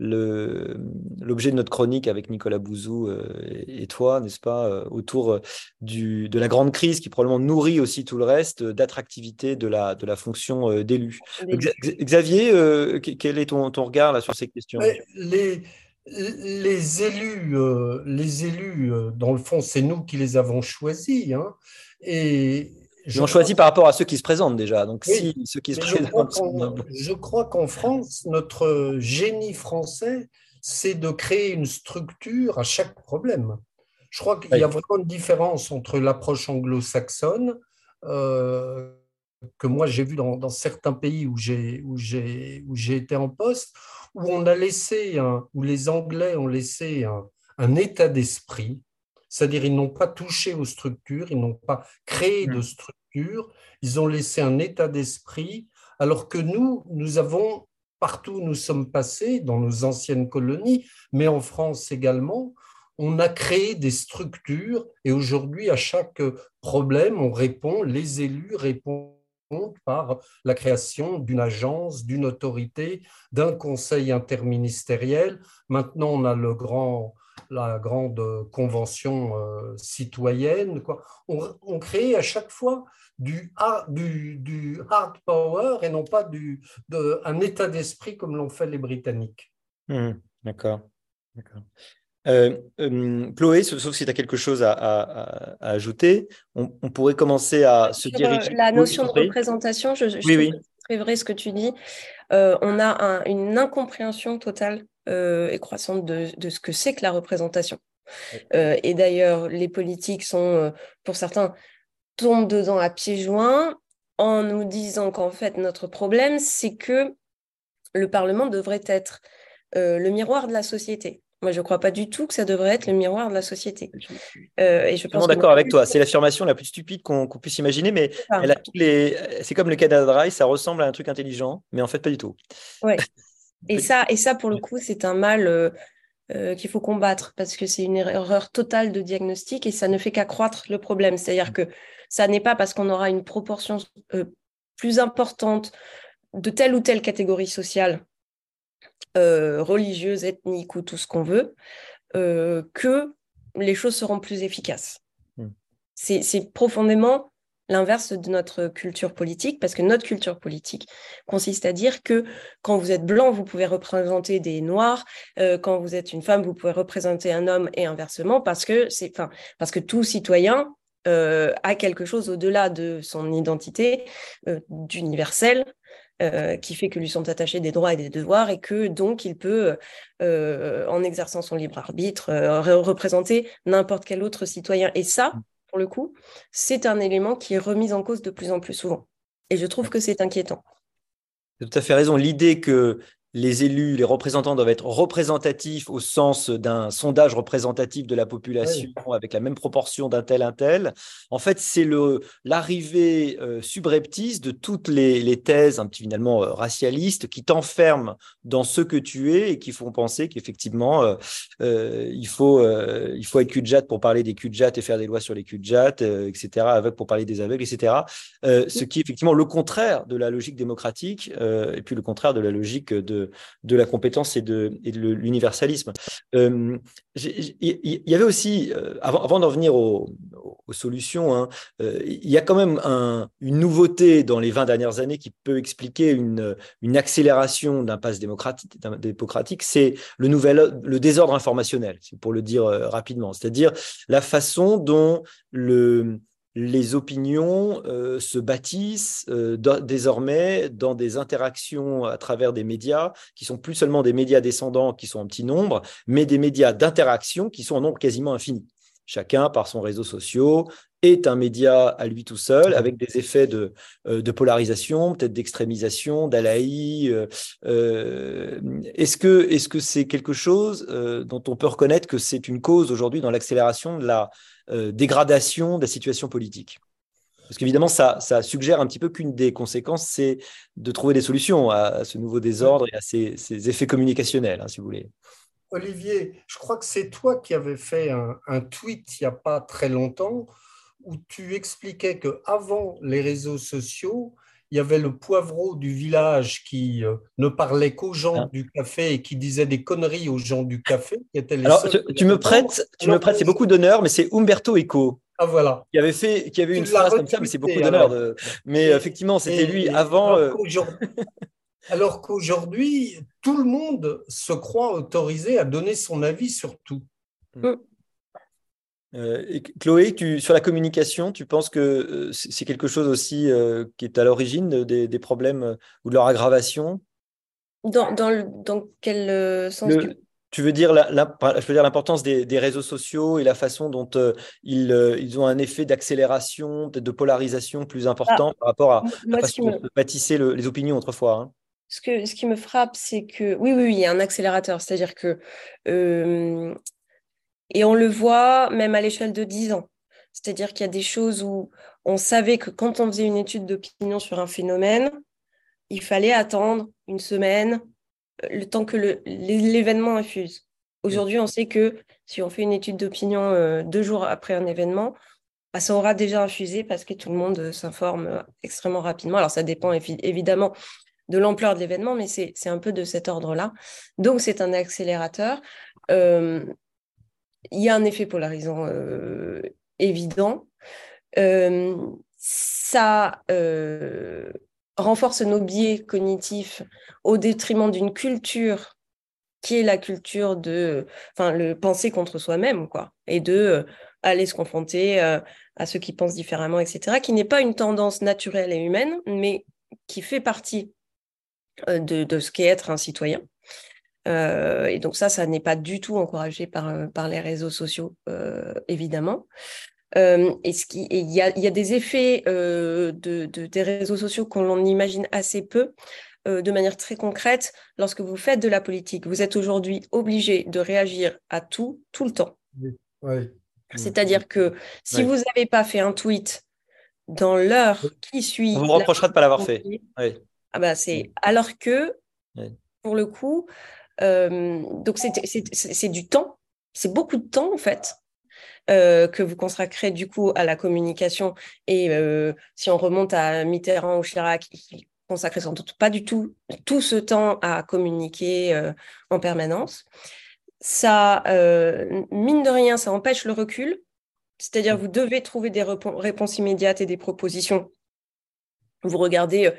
l'objet de notre chronique avec Nicolas Bouzou euh, et toi, n'est-ce pas, euh, autour euh, du, de la grande crise qui probablement nourrit aussi tout le reste d'attractivité de la, de la fonction d'élu. Xavier, quel est ton, ton, regard là, sur ces questions? Les, les élus, les élus, dans le fond, c'est nous qui les avons choisis. Hein, et ils ont choisi par rapport à ceux qui se présentent déjà. Donc, si ceux qui se présentent. Je crois qu'en France, notre génie français, c'est de créer une structure à chaque problème. Je crois qu'il y a vraiment une différence entre l'approche anglo-saxonne, euh, que moi j'ai vu dans, certains pays où j'ai, où, j'ai, où j'ai été en poste, où on a laissé, où les Anglais ont laissé un, un état d'esprit, c'est-à-dire ils n'ont pas touché aux structures, ils n'ont pas créé de mmh. structures, ils ont laissé un état d'esprit, alors que nous, nous avons, partout où nous sommes passés, dans nos anciennes colonies, mais en France également, on a créé des structures et aujourd'hui, à chaque problème, on répond, les élus répondent par la création d'une agence, d'une autorité, d'un conseil interministériel. Maintenant, on a le grand la grande convention citoyenne. Quoi. On, crée à chaque fois du hard, du, hard power et non pas du, un état d'esprit comme l'ont fait les Britanniques. Mmh, d'accord. D'accord. Euh, euh, Chloé, sauf si tu as quelque chose à, ajouter, on, pourrait commencer à se diriger. La notion de représentation, je, je oui, très vrai ce que tu dis. Euh, on a une incompréhension totale et croissante de, ce que c'est que la représentation. et d'ailleurs, les politiques sont, pour certains, tombent dedans à pieds joints en nous disant qu'en fait, notre problème, c'est que le Parlement devrait être le miroir de la société. Moi, je ne crois pas du tout que ça devrait être le miroir de la société. Euh, et je suis d'accord avec toi. C'est l'affirmation la plus stupide qu'on puisse imaginer, mais les... c'est comme le Canada Dry, ça ressemble à un truc intelligent, mais en fait, pas du tout. Ouais. Et ça, et ça, pour le coup, c'est un mal euh, euh, qu'il faut combattre parce que c'est une erreur totale de diagnostic et ça ne fait qu'accroître le problème. C'est-à-dire que ça n'est pas parce qu'on aura une proportion plus importante de telle ou telle catégorie sociale euh, religieuse, ethnique ou tout ce qu'on veut, euh, que les choses seront plus efficaces. Hmm. C'est profondément l'inverse de notre culture politique, parce que notre culture politique consiste à dire que quand vous êtes blanc, vous pouvez représenter des noirs, euh, quand vous êtes une femme, vous pouvez représenter un homme et inversement, parce que c'est, enfin, parce que tout citoyen a quelque chose au-delà de son identité d'universel euh, qui fait que lui sont attachés des droits et des devoirs et que donc il peut, euh, en exerçant son libre arbitre, euh, représenter n'importe quel autre citoyen. Et ça, pour le coup, c'est un élément qui est remis en cause de plus en plus souvent. Et je trouve que c'est inquiétant. Tu as tout à fait raison. L'idée que les élus, les représentants doivent être représentatifs au sens d'un sondage représentatif de la population avec la même proportion d'un tel, un tel. En fait, c'est l'arrivée euh, subreptice de toutes les, thèses un petit, finalement euh, racialistes qui t'enferment dans ce que tu es et qui font penser qu'effectivement, euh, il, faut, il faut être cul pour parler des cul et faire des lois sur les cul etc., avec pour parler des aveugles, etc. ce qui est effectivement le contraire de la logique démocratique et puis le contraire de la logique de de, la compétence et de, l'universalisme. Euh, il y avait aussi, euh, avant, d'en venir aux, solutions, hein, euh, il y a quand même une nouveauté dans les 20 dernières années qui peut expliquer une, accélération d'un passe démocratique, c'est le, le désordre informationnel, pour le dire rapidement, c'est-à-dire la façon dont le, les opinions euh, se bâtissent euh, désormais dans des interactions à travers des médias qui sont plus seulement des médias descendants qui sont en petit nombre, mais des médias d'interaction qui sont en nombre quasiment infini. Chacun, par son réseau social, est un média à lui tout seul, avec des effets de, euh, polarisation, peut-être d'extrémisation, d'alaï. est-ce que est-ce que c'est quelque chose dont on peut reconnaître que c'est une cause aujourd'hui dans l'accélération de la euh, dégradation de la situation politique. Parce qu'évidemment, ça, suggère un petit peu qu'une des conséquences, c'est de trouver des solutions à, ce nouveau désordre et à ces, effets communicationnels, hein, si vous voulez. Olivier, je crois que c'est toi qui avais fait un, tweet il n'y a pas très longtemps où tu expliquais qu'avant les réseaux sociaux, il y avait le poivreau du village qui euh, ne parlait qu'aux gens ah. du café et qui disait des conneries aux gens du café. Alors, tu, me prêtes, tu me prêtes, c'est beaucoup d'honneur, mais c'est Umberto Eco. Ah, voilà. Qui avait fait, qui avait une phrase comme ça, mais c'est beaucoup d'honneur. Mais effectivement, c'était lui avant. Euh, alors qu'aujourd'hui, tout le monde se croit autorisé à donner son avis sur tout. Mm. Euh, Chloé, tu, sur la communication, tu penses que euh, c'est quelque chose aussi euh, qui est à l'origine des, problèmes ou de leur aggravation? Dans, dans, quel sens tu... veux dire l'importance des, réseaux sociaux et la façon dont ils, ils, ont un effet d'accélération, peut-être de polarisation plus important ah, par rapport à, la façon dont bâtissaient les opinions autrefois. Hein. Ce, que, ce qui me frappe, c'est que oui, oui, oui, il y a un accélérateur. C'est-à-dire que et on le voit même à l'échelle de 10 ans. C'est-à-dire qu'il y a des choses où on savait que quand on faisait une étude d'opinion sur un phénomène, il fallait attendre une semaine, euh, le temps que l'événement infuse. Aujourd'hui, on sait que si on fait une étude d'opinion euh, deux jours après un événement, bah, ça aura déjà infusé parce que tout le monde euh, s'informe extrêmement rapidement. Alors, ça dépend évidemment de l'ampleur de l'événement, mais c'est un peu de cet ordre-là. Donc, c'est un accélérateur. Il y a un effet polarisant évident. ça renforce nos biais cognitifs au détriment d'une culture qui est la culture de, enfin, le penser contre soi-même, quoi, et de euh, aller se confronter euh, à ceux qui pensent différemment, etc., qui n'est pas une tendance naturelle et humaine, mais qui fait partie euh, de, de, ce qu'est être un citoyen. Et donc ça, ça n'est pas du tout encouragé par, par les réseaux sociaux, évidemment. et ce qui, il y a, y a, des effets de, de, des réseaux sociaux qu'on imagine assez peu. Euh, de manière très concrète, lorsque vous faites de la politique, vous êtes aujourd'hui obligé de réagir à tout, tout le temps. C'est-à-dire que si vous n'avez pas fait un tweet dans l'heure qui suit... On vous reprochera de ne pas l'avoir fait. Ah bah c'est alors que, pour le coup, euh, donc c'est du temps, c'est beaucoup de temps en fait. Euh, que vous consacrez du coup à la communication. Et si on remonte à Mitterrand ou Chirac, consacrer sans doute pas du tout tout ce temps à communiquer euh, en permanence. Ça, euh, mine de rien, ça empêche le recul. C'est-à-dire, vous devez trouver des réponses immédiates et des propositions. Vous regardez,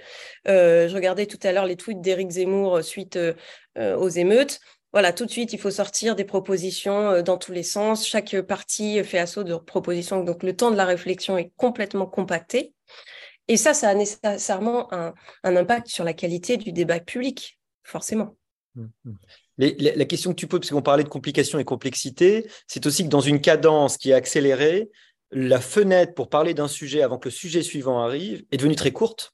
euh, je regardais tout à l'heure les tweets d'Éric Zemmour suite aux émeutes. Voilà, tout de suite, il faut sortir des propositions dans tous les sens. Chaque parti fait assaut de propositions. Donc, le temps de la réflexion est complètement compacté. Et ça, ça a nécessairement un, impact sur la qualité du débat public, forcément. Mmh, mmh. la, question que tu poses, parce qu'on parlait de complications et complexité, c'est aussi que dans une cadence qui est accélérée, la fenêtre pour parler d'un sujet avant que le sujet suivant arrive est devenue très courte.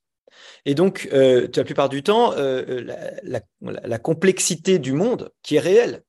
Et donc, euh, la plupart du temps, euh, euh, la, complexité du monde, qui est réelle,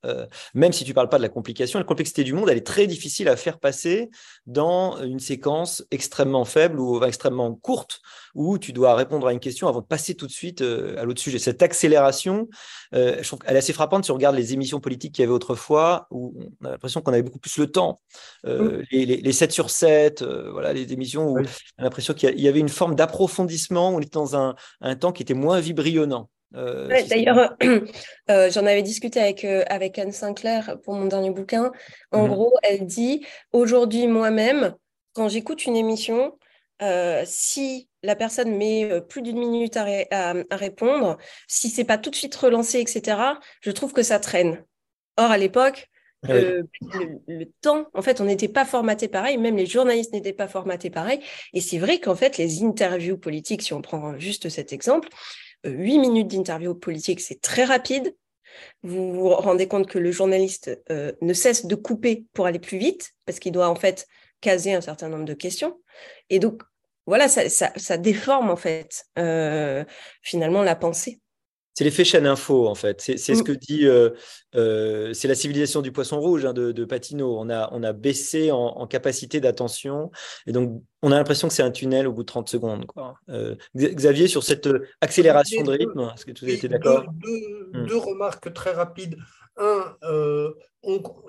même si tu ne parles pas de la complication, la complexité du monde, elle est très difficile à faire passer dans une séquence extrêmement faible ou extrêmement courte, où tu dois répondre à une question avant de passer tout de suite à l'autre sujet. Cette accélération, je trouve qu'elle est assez frappante si on regarde les émissions politiques qu'il y avait autrefois, où on a l'impression qu'on avait beaucoup plus le temps. Mmh. Les, 7 sur 7, voilà, les émissions où on a l'impression qu'il y avait une forme d'approfondissement, on était dans un un, temps qui était moins vibrionnant. Euh, d'ailleurs, euh, j'en avais discuté avec, euh, avec Anne Sinclair pour mon dernier bouquin. En mhm. gros, elle dit aujourd'hui, moi-même, quand j'écoute une émission, si la personne met plus d'une minute à, à, répondre, si c'est pas tout de suite relancé, etc., je trouve que ça traîne. Or, à l'époque, le, temps, en fait, on n'était pas formaté pareil, même les journalistes n'étaient pas formatés pareil. Et c'est vrai qu'en fait, les interviews politiques, si on prend juste cet exemple, euh, huit minutes d'interview politique, c'est très rapide. Vous vous rendez compte que le journaliste euh, ne cesse de couper pour aller plus vite, parce qu'il doit en fait caser un certain nombre de questions. Et donc, voilà, ça, ça, déforme en fait euh, finalement la pensée c'est l'effet chaîne info, en fait. C'est ce mm. que dit, euh, euh, c'est la civilisation du poisson rouge hein, de, de, Patino. On a, on a baissé en, capacité d'attention. Et donc, on a l'impression que c'est un tunnel au bout de 30 secondes. Quoi. Euh, Xavier, sur cette accélération de rythme, est-ce que tu étais d'accord? deux, deux, remarques très rapides. Un,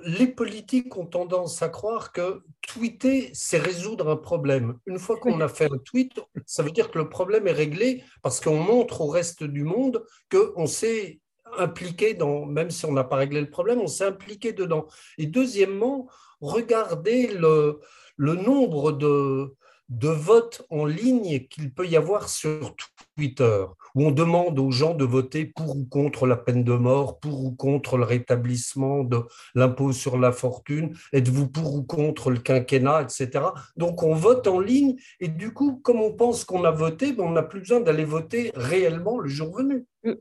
les politiques ont tendance à croire que tweeter, c'est résoudre un problème. Une fois qu'on a fait un tweet, ça veut dire que le problème est réglé parce qu'on montre au reste du monde qu'on s'est impliqué dans, même si on n'a pas réglé le problème, on s'est impliqué dedans. Et deuxièmement, regardez le, le nombre de, de votes en ligne qu'il peut y avoir sur Twitter, où on demande aux gens de voter pour ou contre la peine de mort, pour ou contre le rétablissement de l'impôt sur la fortune, êtes-vous pour ou contre le quinquennat, etc. Donc on vote en ligne et du coup, comme on pense qu'on a voté, ben, on n'a plus besoin d'aller voter réellement le jour venu. Mm.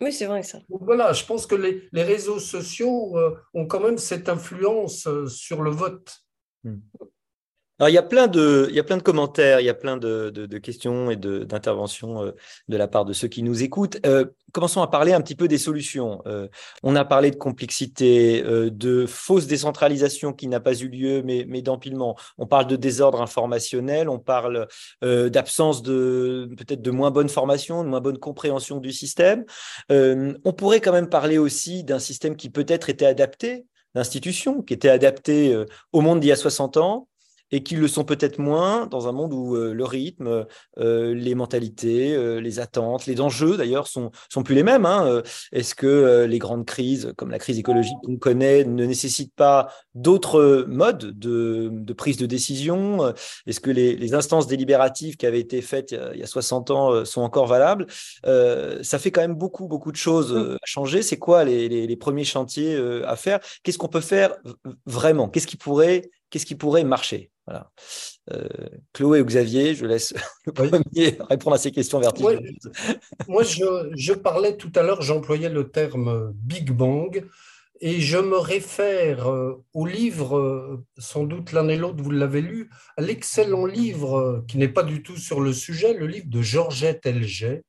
Oui. c'est vrai ça. voilà, je pense que les, réseaux sociaux euh, ont quand même cette influence euh, sur le vote. Mm. Alors, il y a plein de, il y a plein de commentaires, il y a plein de, de, questions et d'interventions euh, de, la part de ceux qui nous écoutent. Euh, commençons à parler un petit peu des solutions. Euh, on a parlé de complexité, de fausse décentralisation qui n'a pas eu lieu, mais, mais d'empilement. On parle de désordre informationnel, on parle d'absence de peut-être de moins bonne formation, de moins bonne compréhension du système. on pourrait quand même parler aussi d'un système qui peut-être était adapté, d'institutions qui était adapté au monde d'il y a 60 ans et qui le sont peut-être moins dans un monde où le rythme, les mentalités, les attentes, les enjeux d'ailleurs sont, sont plus les mêmes. Hein. Est-ce que les grandes crises, comme la crise écologique qu'on connaît, ne nécessitent pas d'autres modes de, prise de décision Est-ce que les, instances délibératives qui avaient été faites il y a 60 ans sont encore valables? Ça fait quand même beaucoup, beaucoup de choses mmh. à changer. C'est quoi les, les, premiers chantiers à faire? Qu'est-ce qu'on peut faire vraiment? Qu'est-ce qui pourrait qu'est-ce qui pourrait marcher? Voilà. Euh, Chloé ou Xavier, je laisse le premier répondre à ces questions vertigineuses. Moi, je, parlais tout à l'heure, j'employais le terme Big Bang, et je me réfère euh, au livre, euh, sans doute l'un et l'autre, vous l'avez lu, à l'excellent livre qui n'est pas du tout sur le sujet, le livre de Georgette Elget,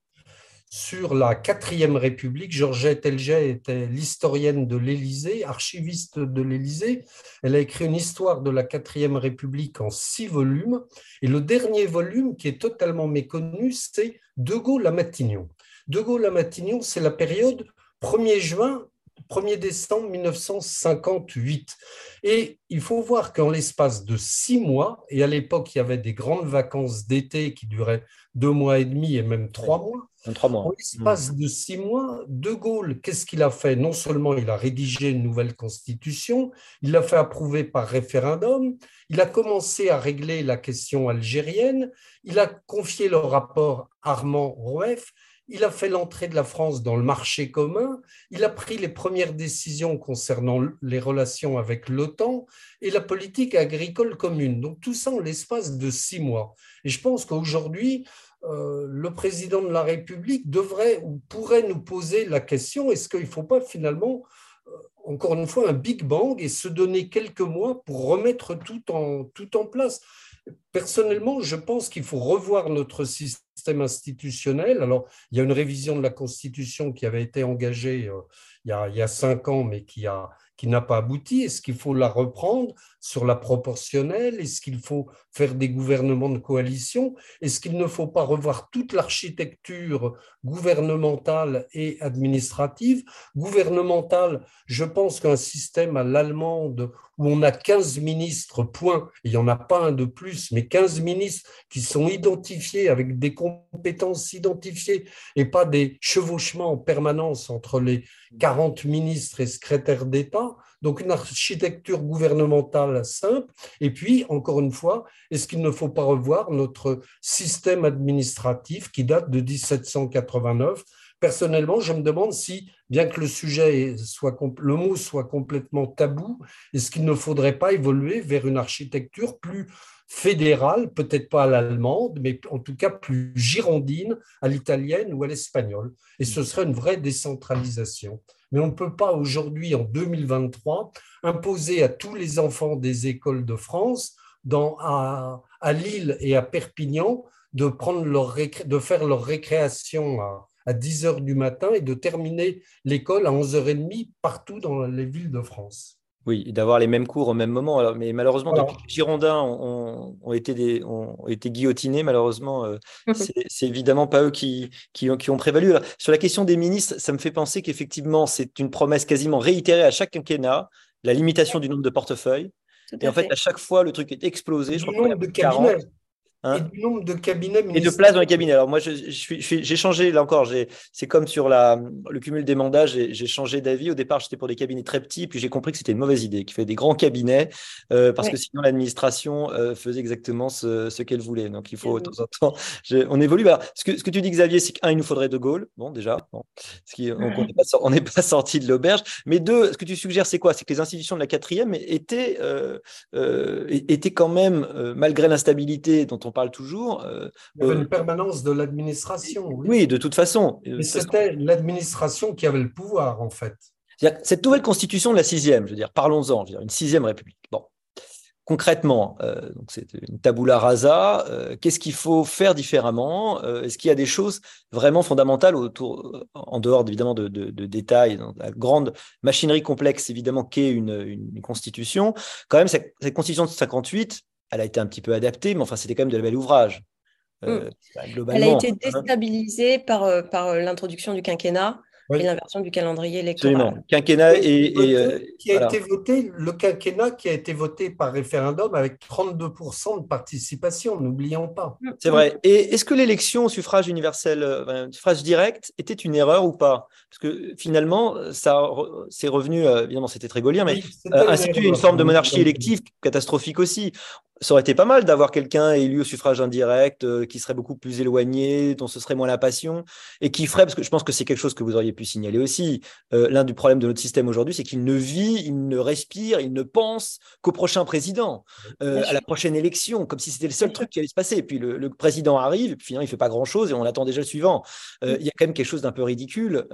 sur la quatrième République. Georgette Elget était l'historienne de l'Élysée, archiviste de l'Élysée. Elle a écrit une histoire de la quatrième République en six volumes. Et le dernier volume, qui est totalement méconnu, c'est De Gaulle à Matignon. De Gaulle à Matignon, c'est la période 1er juin 1er décembre 1958. Et il faut voir qu'en l'espace de six mois, et à l'époque il y avait des grandes vacances d'été qui duraient deux mois et demi et même trois mois, mois. En l'espace de six mois, De Gaulle, qu'est-ce qu'il a fait? Non seulement il a rédigé une nouvelle constitution, il l'a fait approuver par référendum, il a commencé à régler la question algérienne, il a confié le rapport Armand-Roef, il a fait l'entrée de la France dans le marché commun, il a pris les premières décisions concernant les relations avec l'OTAN et la politique agricole commune. Donc tout ça en l'espace de six mois. Et je pense qu'aujourd'hui, euh, le président de la République devrait ou pourrait nous poser la question, est-ce qu'il ne faut pas finalement, euh, encore une fois, un Big Bang et se donner quelques mois pour remettre tout en, tout en place? Personnellement, je pense qu'il faut revoir notre système institutionnel. Alors, il y a une révision de la Constitution qui avait été engagée euh, il, y a, il y a cinq ans, mais qui a, qui n'a pas abouti. Est-ce qu'il faut la reprendre sur la proportionnelle? Est-ce qu'il faut faire des gouvernements de coalition? Est-ce qu'il ne faut pas revoir toute l'architecture gouvernementale et administrative? Gouvernementale, je pense qu'un système à l'allemande où on a 15 ministres, point, il n'y en a pas un de plus, mais 15 ministres qui sont identifiés avec des compétences identifiées et pas des chevauchements en permanence entre les 40 ministres et secrétaires d'État, donc une architecture gouvernementale simple. Et puis, encore une fois, est-ce qu'il ne faut pas revoir notre système administratif qui date de 1789 Personnellement, je me demande si, bien que le sujet soit, le mot soit complètement tabou, est-ce qu'il ne faudrait pas évoluer vers une architecture plus fédérale, peut-être pas à l'allemande, mais en tout cas plus girondine, à l'italienne ou à l'espagnole? Et ce serait une vraie décentralisation. Mais on ne peut pas aujourd'hui, en 2023, imposer à tous les enfants des écoles de France, dans, à, Lille et à Perpignan, de, prendre leur de faire leur récréation à 10 heures du matin et de terminer l'école à 11h30 partout dans les villes de France. Oui, d'avoir les mêmes cours au même moment. mais malheureusement, depuis que les Girondins ont, été ont été guillotinés, malheureusement, euh, c'est évidemment pas eux qui, qui, ont prévalu. sur la question des ministres, ça me fait penser qu'effectivement, c'est une promesse quasiment réitérée à chaque quinquennat, la limitation du nombre de portefeuilles. et en fait, à chaque fois, le truc est explosé. Je crois de 40. Hein et du nombre de cabinets Et de places dans les cabinets. Alors moi, j'ai changé, là encore, c'est comme sur la, le cumul des mandats, j'ai changé d'avis. Au départ, j'étais pour des cabinets très petits, puis j'ai compris que c'était une mauvaise idée, qu'il fallait des grands cabinets, euh, parce que sinon l'administration euh, faisait exactement ce, ce qu'elle voulait. Donc il faut de temps en temps, on évolue. Alors, ce, que, ce que tu dis, Xavier, c'est qu'un, il nous faudrait De Gaulle, bon déjà, bon, qui, on n'est pas, sorti de l'auberge. Mais deux, ce que tu suggères, c'est quoi? C'est que les institutions de la quatrième étaient, euh, étaient quand même, malgré l'instabilité dont on on parle toujours. Euh, il y avait une permanence de l'administration. Oui. de toute façon. Mais c'était l'administration qui avait le pouvoir, en fait. Cette nouvelle constitution de la sixième, je veux dire, parlons-en, une sixième république. Bon, concrètement, euh, c'est une tabula rasa. Euh, qu'est-ce qu'il faut faire différemment Est-ce qu'il y a des choses vraiment fondamentales autour, en dehors évidemment de, détails, dans la grande machinerie complexe évidemment qu'est une, constitution Quand même, cette, cette constitution de 58, elle a été un petit peu adaptée, mais enfin, c'était quand même de la bel ouvrage. Euh, mm. Elle a été hein. déstabilisée par, euh, par euh, l'introduction du quinquennat. et l'inversion du calendrier électoral. Absolument. Quinquennat et. Euh, qui a été voté, le quinquennat qui a été voté par référendum avec 32% de participation, n'oublions pas. C'est vrai. Et est-ce que l'élection au suffrage universel, euh, suffrage direct, était une erreur ou pas? Parce que finalement, ça c'est revenu, euh, évidemment, c'était très gaulien, mais instituer une forme de monarchie élective catastrophique aussi ça aurait été pas mal d'avoir quelqu'un élu au suffrage indirect, euh, qui serait beaucoup plus éloigné, dont ce serait moins la passion, et qui ferait, parce que je pense que c'est quelque chose que vous auriez pu signaler aussi, euh, l'un du problème de notre système aujourd'hui, c'est qu'il ne vit, il ne respire, il ne pense qu'au prochain président, euh, à la prochaine élection, comme si c'était le seul truc qui allait se passer. Et puis le, président arrive, et puis finalement il fait pas grand-chose, et on attend déjà le suivant. Il y a quand même quelque chose d'un peu ridicule.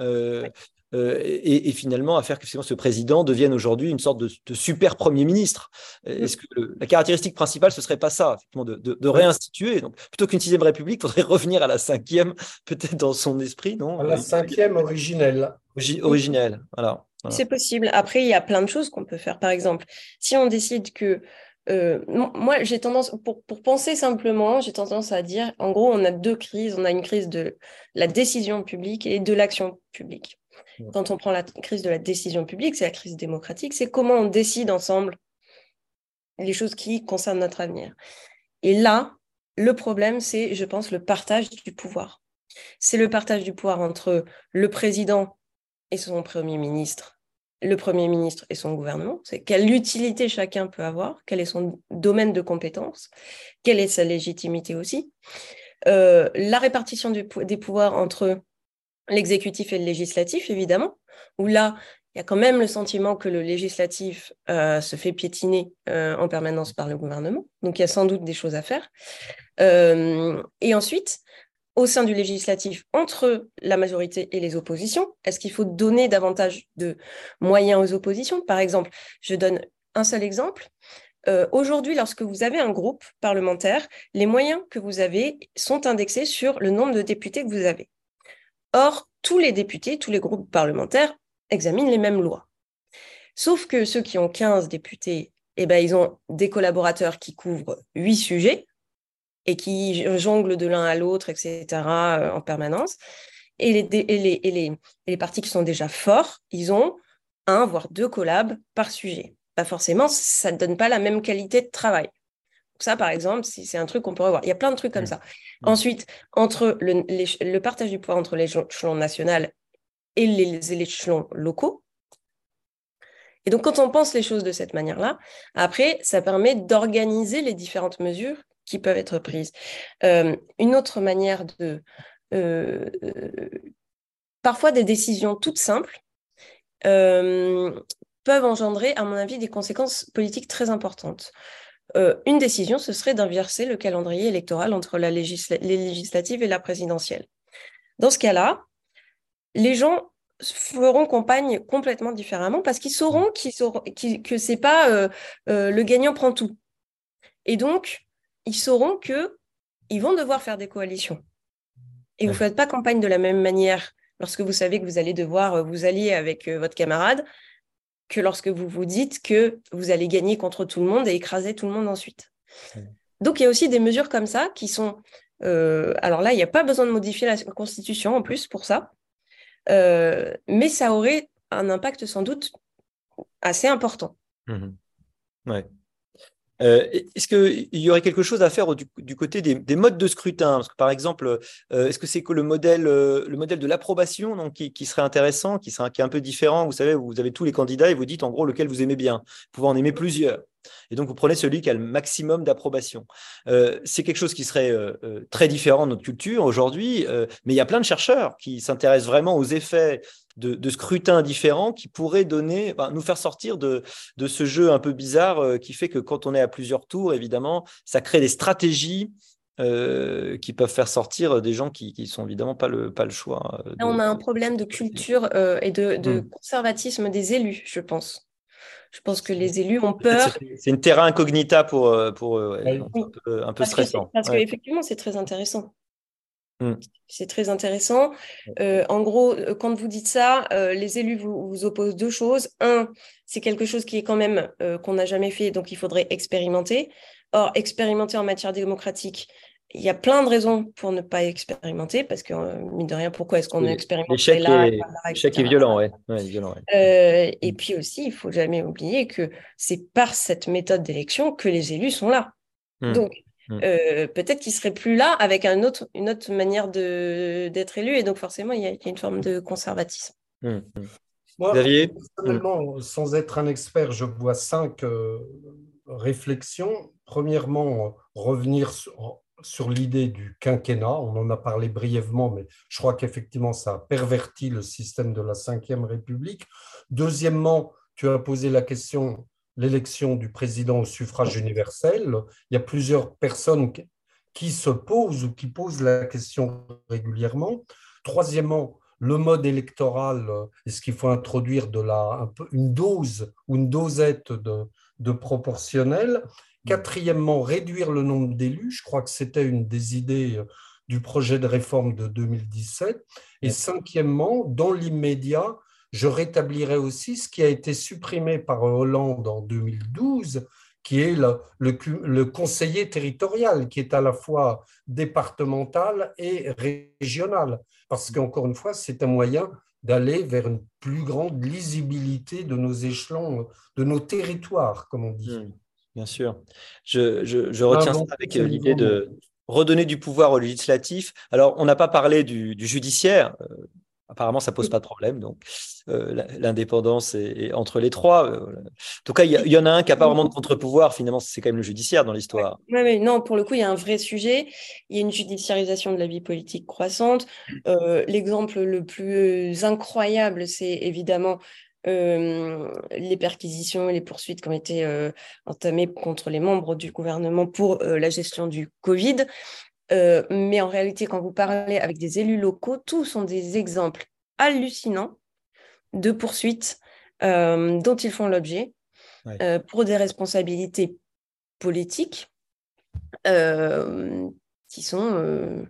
Euh, et, finalement à faire que ce président devienne aujourd'hui une sorte de, super premier ministre. Mm. Est-ce que la caractéristique principale, ce serait pas ça, effectivement, de, réinstituer? Donc, plutôt qu'une sixième république, il faudrait revenir à la cinquième, peut-être dans son esprit, non? À la cinquième originelle. originelle, voilà. C'est possible. Après, il y a plein de choses qu'on peut faire. Par exemple, si on décide que euh, moi, j'ai tendance, pour, pour, penser simplement, j'ai tendance à dire, en gros, on a deux crises. On a une crise de la décision publique et de l'action publique. Quand on prend la crise de la décision publique, c'est la crise démocratique, c'est comment on décide ensemble les choses qui concernent notre avenir. Et là, le problème, c'est, je pense, le partage du pouvoir. C'est le partage du pouvoir entre le président et son Premier ministre, le Premier ministre et son gouvernement. C'est quelle utilité chacun peut avoir, quel est son domaine de compétence, quelle est sa légitimité aussi. Euh, la répartition des pouvoirs entre l'exécutif et le législatif, évidemment, où là, il y a quand même le sentiment que le législatif euh, se fait piétiner euh, en permanence par le gouvernement. Donc, il y a sans doute des choses à faire. Euh, et ensuite, au sein du législatif, entre la majorité et les oppositions, est-ce qu'il faut donner davantage de moyens aux oppositions? Par exemple, je donne un seul exemple. Aujourd'hui, lorsque vous avez un groupe parlementaire, les moyens que vous avez sont indexés sur le nombre de députés que vous avez. Or, tous les députés, tous les groupes parlementaires examinent les mêmes lois. Sauf que ceux qui ont 15 députés, eh ben, ils ont des collaborateurs qui couvrent 8 sujets et qui jonglent de l'un à l'autre, etc., euh, en permanence. Et les, les, partis qui sont déjà forts, ils ont un, voire deux collabs par sujet. Pas forcément, ça ne donne pas la même qualité de travail ça, par exemple, c'est un truc qu'on pourrait voir. Il y a plein de trucs comme mmh. ça. Mmh. Ensuite, entre le, partage du pouvoir entre l'échelon national et les, échelons locaux. Et donc, quand on pense les choses de cette manière-là, après, ça permet d'organiser les différentes mesures qui peuvent être prises. Euh, une autre manière de... Euh, parfois, des décisions toutes simples euh, peuvent engendrer, à mon avis, des conséquences politiques très importantes. Euh, une décision, ce serait d'inverser le calendrier électoral entre la les législatives et la présidentielle. Dans ce cas-là, les gens feront campagne complètement différemment parce qu'ils sauront, que ce n'est pas euh, euh, le gagnant prend tout. Et donc, ils sauront qu'ils vont devoir faire des coalitions. Et vous ne faites pas campagne de la même manière lorsque vous savez que vous allez devoir vous allier avec votre camarade que lorsque vous vous dites que vous allez gagner contre tout le monde et écraser tout le monde ensuite. Donc il y a aussi des mesures comme ça qui sont... Euh, alors là, il n'y a pas besoin de modifier la Constitution en plus pour ça, euh, mais ça aurait un impact sans doute assez important. Mmh ouais. Euh, est-ce qu'il y aurait quelque chose à faire du, côté des, modes de scrutin? Parce que par exemple, euh, est-ce que c'est que le modèle, euh, le modèle de l'approbation donc qui, serait intéressant, qui, serait, qui est un peu différent? Vous savez, vous avez tous les candidats et vous dites en gros lequel vous aimez bien. Vous pouvez en aimer plusieurs. Et donc, vous prenez celui qui a le maximum d'approbation. c'est quelque chose qui serait très différent de notre culture aujourd'hui, mais il y a plein de chercheurs qui s'intéressent vraiment aux effets de, scrutins différents qui pourraient donner, nous faire sortir de, de, ce jeu un peu bizarre euh, qui fait que quand on est à plusieurs tours, évidemment, ça crée des stratégies euh, qui peuvent faire sortir des gens qui ne sont évidemment pas le, pas le choix. Euh, on a un problème de culture et de, hmm. conservatisme des élus, je pense. Je pense que les élus ont peur. C'est une terrain incognita pour, pour un peu, stressant. parce qu'effectivement, c'est très intéressant. Mm. C'est très intéressant. Euh, en gros, euh, quand vous dites ça, euh, les élus vous, vous, opposent deux choses. Un, c'est quelque chose qui est quand même qu'on n'a jamais fait, donc il faudrait expérimenter. Or, expérimenter en matière démocratique, il y a plein de raisons pour ne pas expérimenter, parce que, mine de rien, pourquoi est-ce qu'on oui, expérimente L'échec là, est, est violent, ouais. violent euh, et puis aussi, il faut jamais oublier que c'est par cette méthode d'élection que les élus sont là. Mmh. Donc, mmh. euh, peut-être qu'ils seraient plus là avec un autre, une autre manière d'être élu, et donc forcément, il y, a, il y, a, une forme de conservatisme. Mmh. Moi, personnellement, sans être un expert, je vois cinq réflexions. Premièrement, revenir sur, sur l'idée du quinquennat. On en a parlé brièvement, mais je crois qu'effectivement, ça a perverti le système de la Ve République. Deuxièmement, tu as posé la question, l'élection du président au suffrage universel. Il y a plusieurs personnes qui se posent ou qui posent la question régulièrement. Troisièmement, le mode électoral, est-ce qu'il faut introduire de la, un peu, une dose ou une dosette de, de proportionnel Quatrièmement, réduire le nombre d'élus. Je crois que c'était une des idées euh, du projet de réforme de 2017. Et cinquièmement, dans l'immédiat, je rétablirai aussi ce qui a été supprimé par Hollande en 2012, qui est le, le, conseiller territorial, qui est à la fois départemental et régional. Parce qu'encore une fois, c'est un moyen d'aller vers une plus grande lisibilité de nos échelons, de nos territoires, comme on dit. Hmm. Bien sûr. Je, retiens ça avec euh, l'idée de redonner du pouvoir au législatif. Alors, on n'a pas parlé du, judiciaire. Apparemment, ça pose pas de problème. Donc, euh, l'indépendance est, entre les trois. en tout cas, il y, en a un qui n'a pas vraiment de contre-pouvoir. Finalement, c'est quand même le judiciaire dans l'histoire. Oui, mais non, pour le coup, il y a un vrai sujet. Il y a une judiciarisation de la vie politique croissante. L'exemple le plus incroyable, c'est évidemment euh, les perquisitions et les poursuites qui ont été euh, entamées contre les membres du gouvernement pour euh, la gestion du Covid. Mais en réalité, quand vous parlez avec des élus locaux, tous sont des exemples hallucinants de poursuites dont ils font l'objet pour des responsabilités politiques qui sont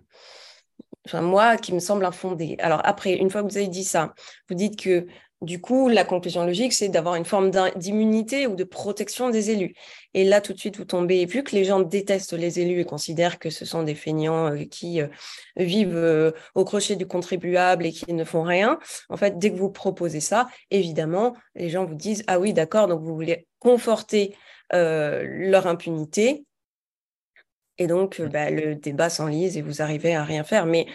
enfin moi, qui me semblent infondées. Alors après, une fois que vous avez dit ça, vous dites que du coup, la conclusion logique, c'est d'avoir une forme d'immunité ou de protection des élus. Et là, tout de suite, vous tombez, vu que les gens détestent les élus et considèrent que ce sont des feignants euh, qui euh, vivent euh, au crochet du contribuable et qui ne font rien, en fait, dès que vous proposez ça, évidemment, les gens vous disent, ah oui, d'accord, donc vous voulez conforter leur impunité. Et donc, bah, le débat s'enlise et vous arrivez à rien faire. Mais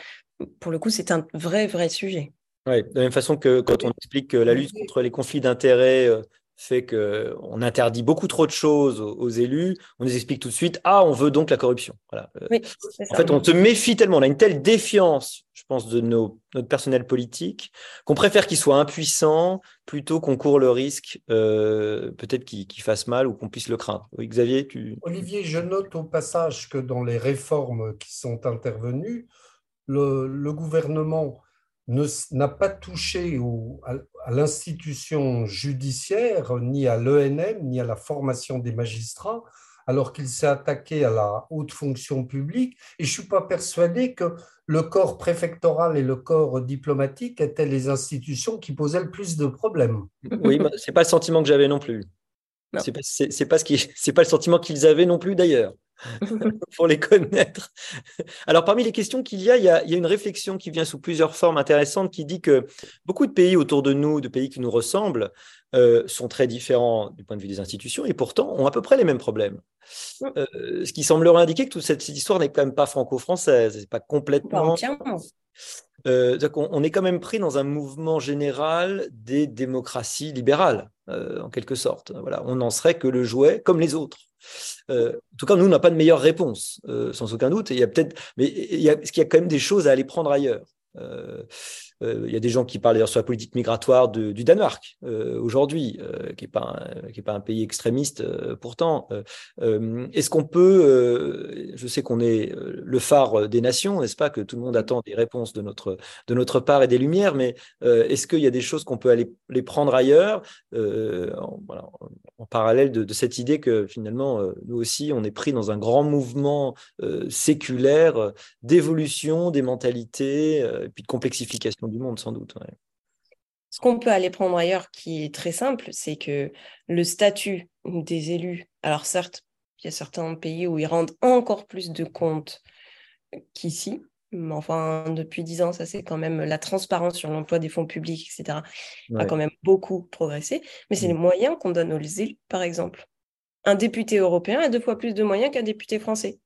pour le coup, c'est un vrai, vrai sujet. Oui, de la même façon que quand on explique que la lutte contre les conflits d'intérêts euh, fait qu'on interdit beaucoup trop de choses aux, élus, on nous explique tout de suite Ah, on veut donc la corruption. Voilà. Euh, en fait, on se méfie tellement, on a une telle défiance, je pense, de nos, notre personnel politique, qu'on préfère qu'il soit impuissant plutôt qu'on court le risque, euh, peut-être qu'il fasse mal ou qu'on puisse le craindre. Oui, Xavier, tu. Olivier, je note au passage que dans les réformes qui sont intervenues, le, le gouvernement n'a pas touché à, l'institution judiciaire, ni à l'ENM, ni à la formation des magistrats, alors qu'il s'est attaqué à la haute fonction publique. Et je ne suis pas persuadé que le corps préfectoral et le corps diplomatique étaient les institutions qui posaient le plus de problèmes. Oui, ce n'est pas le sentiment que j'avais non plus. Ce n'est pas, pas, pas le sentiment qu'ils avaient non plus d'ailleurs. pour les connaître. Alors, parmi les questions qu'il y a, il y a, une réflexion qui vient sous plusieurs formes intéressantes qui dit que beaucoup de pays autour de nous, de pays qui nous ressemblent, euh, sont très différents du point de vue des institutions et pourtant ont à peu près les mêmes problèmes. Euh, ce qui semblerait indiquer que toute cette, histoire n'est quand même pas franco-française, c'est pas complètement. Euh, on, est quand même pris dans un mouvement général des démocraties libérales, en quelque sorte. Voilà, on n'en serait que le jouet comme les autres. Euh, en tout cas, nous, on n'a pas de meilleure réponse, euh, sans aucun doute. il y a peut-être, mais il y a, qu'il y a quand même des choses à aller prendre ailleurs. Euh, euh, il y a des gens qui parlent d'ailleurs sur la politique migratoire du Danemark euh, aujourd'hui, euh, qui n'est pas, pas, un pays extrémiste pourtant. Est-ce qu'on peut, je sais qu'on est le phare des nations, n'est-ce pas, que tout le monde attend des réponses de notre, de notre part et des lumières, mais est-ce qu'il y a des choses qu'on peut aller les prendre ailleurs en, en, parallèle de, de, cette idée que finalement, nous aussi, on est pris dans un grand mouvement séculaire d'évolution des mentalités et puis de complexification du monde, sans doute. Ce qu'on peut aller prendre ailleurs, qui est très simple, c'est que le statut des élus, alors certes, il y a certains pays où ils rendent encore plus de comptes qu'ici. Enfin, depuis dix ans, ça c'est quand même la transparence sur l'emploi des fonds publics, etc. a quand même beaucoup progressé. Mais c'est les mm. moyens qu'on donne aux élus, par exemple. Un député européen a deux fois plus de moyens qu'un député français.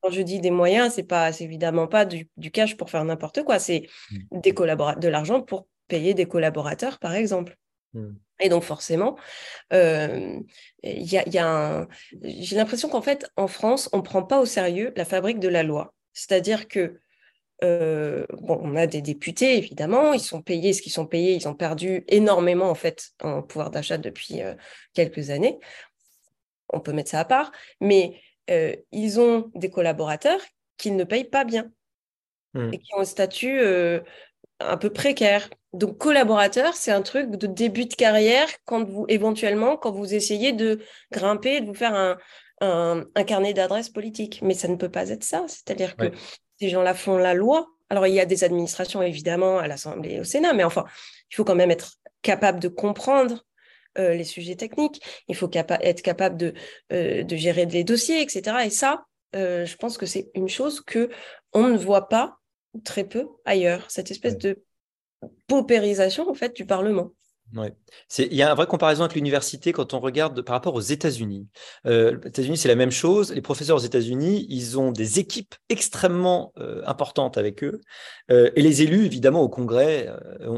Quand je dis des moyens, c'est pas, évidemment pas du, cash pour faire n'importe quoi. C'est mm. des de l'argent pour payer des collaborateurs, par exemple. Mm. Et donc forcément, euh, y a, j'ai l'impression qu'en fait, en France, on ne prend pas au sérieux la fabrique de la loi. C'est-à-dire que euh, bon, on a des députés, évidemment, ils sont payés ce qu'ils sont payés, ils ont perdu énormément en fait en pouvoir d'achat depuis euh, quelques années. On peut mettre ça à part, mais euh, ils ont des collaborateurs qu'ils ne payent pas bien mmh. et qui ont un statut un peu précaire. Donc collaborateur, c'est un truc de début de carrière quand vous éventuellement quand vous essayez de grimper, de vous faire un, un, carnet d'adresses politique. Mais ça ne peut pas être ça. C'est-à-dire que ces gens-là font la loi. Alors, il y a des administrations, évidemment, à l'Assemblée et au Sénat, mais enfin, il faut quand même être capable de comprendre euh, les sujets techniques. Il faut être capable de, euh, de gérer les dossiers, etc. Et ça, euh, je pense que c'est une chose que on ne voit pas très peu ailleurs, cette espèce de paupérisation en fait du Parlement. Ouais. Il y a une vraie comparaison avec l'université quand on regarde par rapport aux États-Unis. Euh, les États-Unis, c'est la même chose. Les professeurs aux États-Unis, ils ont des équipes extrêmement euh, importantes avec eux. Euh, et les élus, évidemment, au Congrès,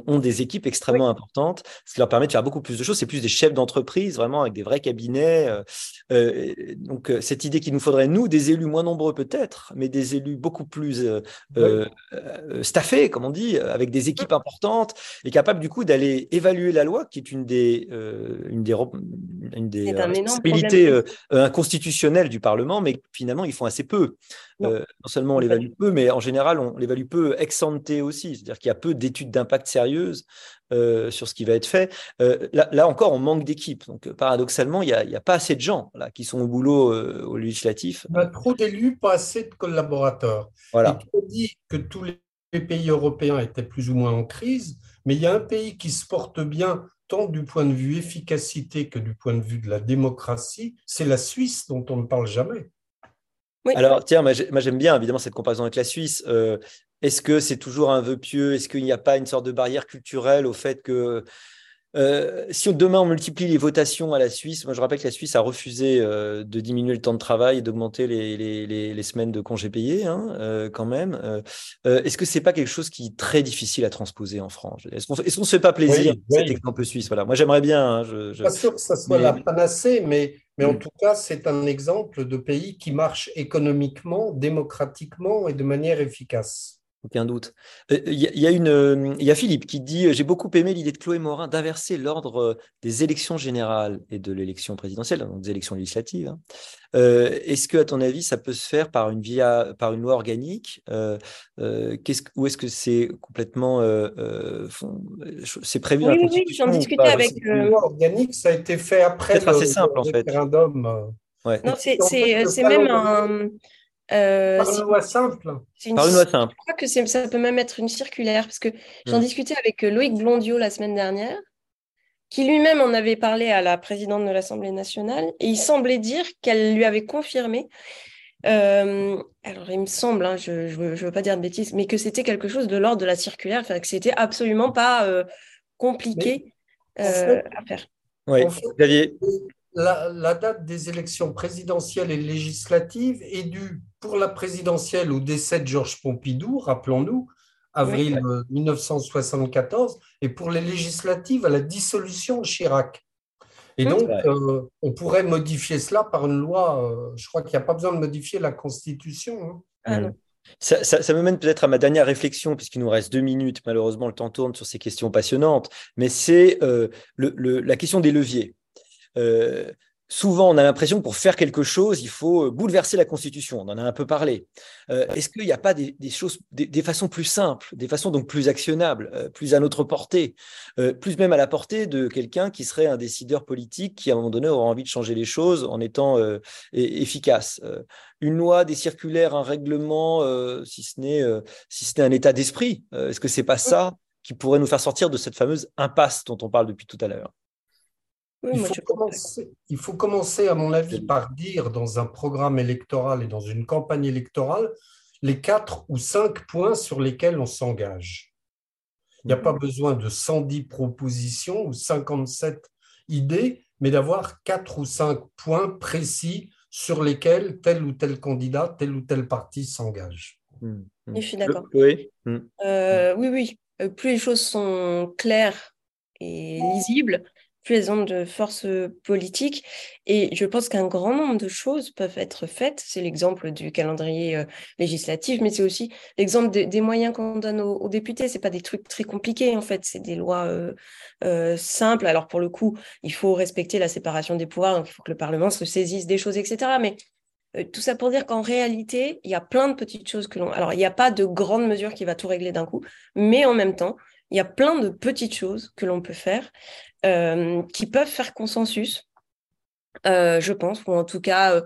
ont des équipes extrêmement importantes, ce qui leur permet de faire beaucoup plus de choses. C'est plus des chefs d'entreprise, vraiment, avec des vrais cabinets. donc, cette idée qu'il nous faudrait, nous, des élus moins nombreux peut-être, mais des élus beaucoup plus staffés, comme on dit, avec des équipes importantes et capables, du coup, d'aller évaluer la la loi, qui est une des, euh, une des, une des responsabilités euh, inconstitutionnelles du Parlement, mais finalement, ils font assez peu. Non, euh, seulement on l'évalue peu, mais en général, on l'évalue peu ex ante aussi, c'est-à-dire qu'il y a peu d'études d'impact sérieuses sur ce qui va être fait. là, encore, on manque d'équipes. Donc, paradoxalement, il n'y a, a, pas assez de gens là, qui sont au boulot au législatif. On a trop d'élus, pas assez de collaborateurs. Voilà. Et tu dit que tous les pays européens étaient plus ou moins en crise. Mais il y a un pays qui se porte bien tant du point de vue efficacité que du point de vue de la démocratie, c'est la Suisse dont on ne parle jamais. Alors, tiens, moi j'aime bien évidemment cette comparaison avec la Suisse. Euh, est-ce que c'est toujours un vœu pieux? Est-ce qu'il n'y a pas une sorte de barrière culturelle au fait que euh, si demain on multiplie les votations à la Suisse, moi je rappelle que la Suisse a refusé euh, de diminuer le temps de travail et d'augmenter les, les, semaines de congés payés, hein, euh, quand même. est-ce que c'est pas quelque chose qui est très difficile à transposer en France? Est-ce qu'on est se fait pas plaisir oui, cet exemple suisse? Voilà, moi j'aimerais bien. Hein, je, je... Pas sûr que ça soit la panacée, mais mais en mm. tout cas c'est un exemple de pays qui marche économiquement, démocratiquement et de manière efficace. Aucun doute. Il euh, y, a une, il y a Philippe qui dit euh, J'ai beaucoup aimé l'idée de Chloé Morin d'inverser l'ordre euh, des élections générales et de l'élection présidentielle, donc des élections législatives. Hein. est-ce que, à ton avis, ça peut se faire par une, via, par une loi organique qu'est-ce, Ou est-ce que c'est complètement. c'est prévu Oui, oui, oui j'en discutais avec. Une loi organique, ça a été fait après le, assez simple, en fait. référendum. Ouais. Non, c'est, c'est même un. Euh, par une loi simple. Par une loi simple. Je crois que ça peut même être une circulaire, parce que j'en hmm. discutais avec euh, Loïc Blondiot la semaine dernière, qui lui-même en avait parlé à la présidente de l'Assemblée nationale, et il semblait dire qu'elle lui avait confirmé, euh, alors il me semble, hein, je ne veux, pas dire de bêtises, mais que c'était quelque chose de l'ordre de la circulaire, que c'était absolument pas compliqué à faire. Oui, Xavier la, date des élections présidentielles et législatives est due pour la présidentielle au décès de Georges Pompidou, rappelons-nous, avril 1974, et pour les législatives à la dissolution de Chirac. Et donc, euh, on pourrait modifier cela par une loi. Euh, je crois qu'il n'y a pas besoin de modifier la Constitution. Hein. Ah ça, me mène peut-être à ma dernière réflexion, puisqu'il nous reste deux minutes. Malheureusement, le temps tourne sur ces questions passionnantes. Mais c'est euh, la question des leviers. Euh, souvent, on a l'impression que pour faire quelque chose, il faut euh, bouleverser la Constitution. On en a un peu parlé. Euh, est-ce qu'il n'y a pas des, choses, des, façons plus simples, des façons donc plus actionnables, plus à notre portée, plus même à la portée de quelqu'un qui serait un décideur politique qui, à un moment donné, aura envie de changer les choses en étant efficace? Une loi, des circulaires, un règlement, si ce n'est si ce un état d'esprit, est-ce que c'est pas ça qui pourrait nous faire sortir de cette fameuse impasse dont on parle depuis tout à l'heure? Il, faut commencer, il, faut commencer, à mon avis, par dire dans un programme électoral et dans une campagne électorale les quatre ou cinq points sur lesquels on s'engage. Il n'y a pas besoin de 110 propositions ou 57 idées, mais d'avoir quatre ou cinq points précis sur lesquels tel ou tel candidat, tel ou tel parti s'engage. Hmm, hmm. je suis d'accord. Oui. Euh, oui, oui. Euh, plus les choses sont claires et lisibles, plus elles ont de force politique. Et je pense qu'un grand nombre de choses peuvent être faites. C'est l'exemple du calendrier législatif, mais c'est aussi l'exemple des moyens qu'on donne aux, députés. C'est pas des trucs très compliqués en fait. C'est des lois simples. Alors pour le coup, il faut respecter la séparation des pouvoirs, donc il faut que le Parlement se saisisse des choses, etc. Mais tout ça pour dire qu'en réalité, il y a plein de petites choses que l'on. Alors, il n'y a pas de grande mesure qui va tout régler d'un coup, mais en même temps, il y a plein de petites choses que l'on peut faire qui peuvent faire consensus, euh, je pense, ou en tout cas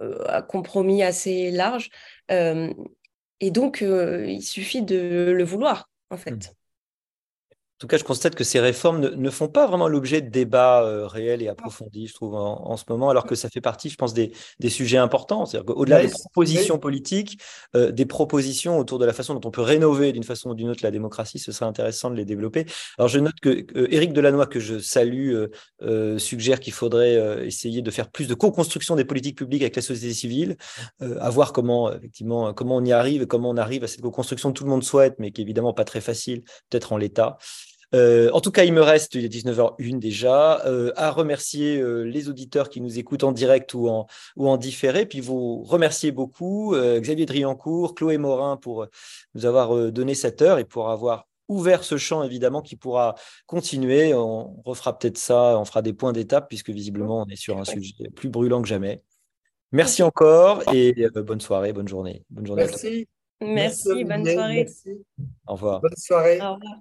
euh, un compromis assez large. et donc, il suffit de le vouloir, en fait. En tout cas, je constate que ces réformes ne, font pas vraiment l'objet de débats euh, réels et approfondis, je trouve, en, ce moment, alors que ça fait partie, je pense, des, sujets importants. C'est-à-dire qu'au-delà des propositions politiques, euh, des propositions autour de la façon dont on peut rénover d'une façon ou d'une autre la démocratie, ce serait intéressant de les développer. Alors, je note que euh, Éric Delannoy, que je salue, suggère qu'il faudrait essayer de faire plus de co-construction des politiques publiques avec la société civile, à voir comment, effectivement, comment on y arrive et comment on arrive à cette co-construction que tout le monde souhaite, mais qui est évidemment pas très facile, peut-être en l'état. Euh, en tout cas, il me reste, il est 19h01 déjà, euh, à remercier euh, les auditeurs qui nous écoutent en direct ou en, ou en différé, puis vous remercier beaucoup Xavier Driancourt, Chloé Morin pour nous avoir donné cette heure et pour avoir ouvert ce champ, évidemment, qui pourra continuer. On refera peut-être ça, on fera des points d'étape, puisque visiblement, on est sur un sujet plus brûlant que jamais. Merci encore et bonne soirée, bonne journée. Bonne journée Merci. Merci, bonne soirée. Au revoir. Bonne soirée. Au revoir.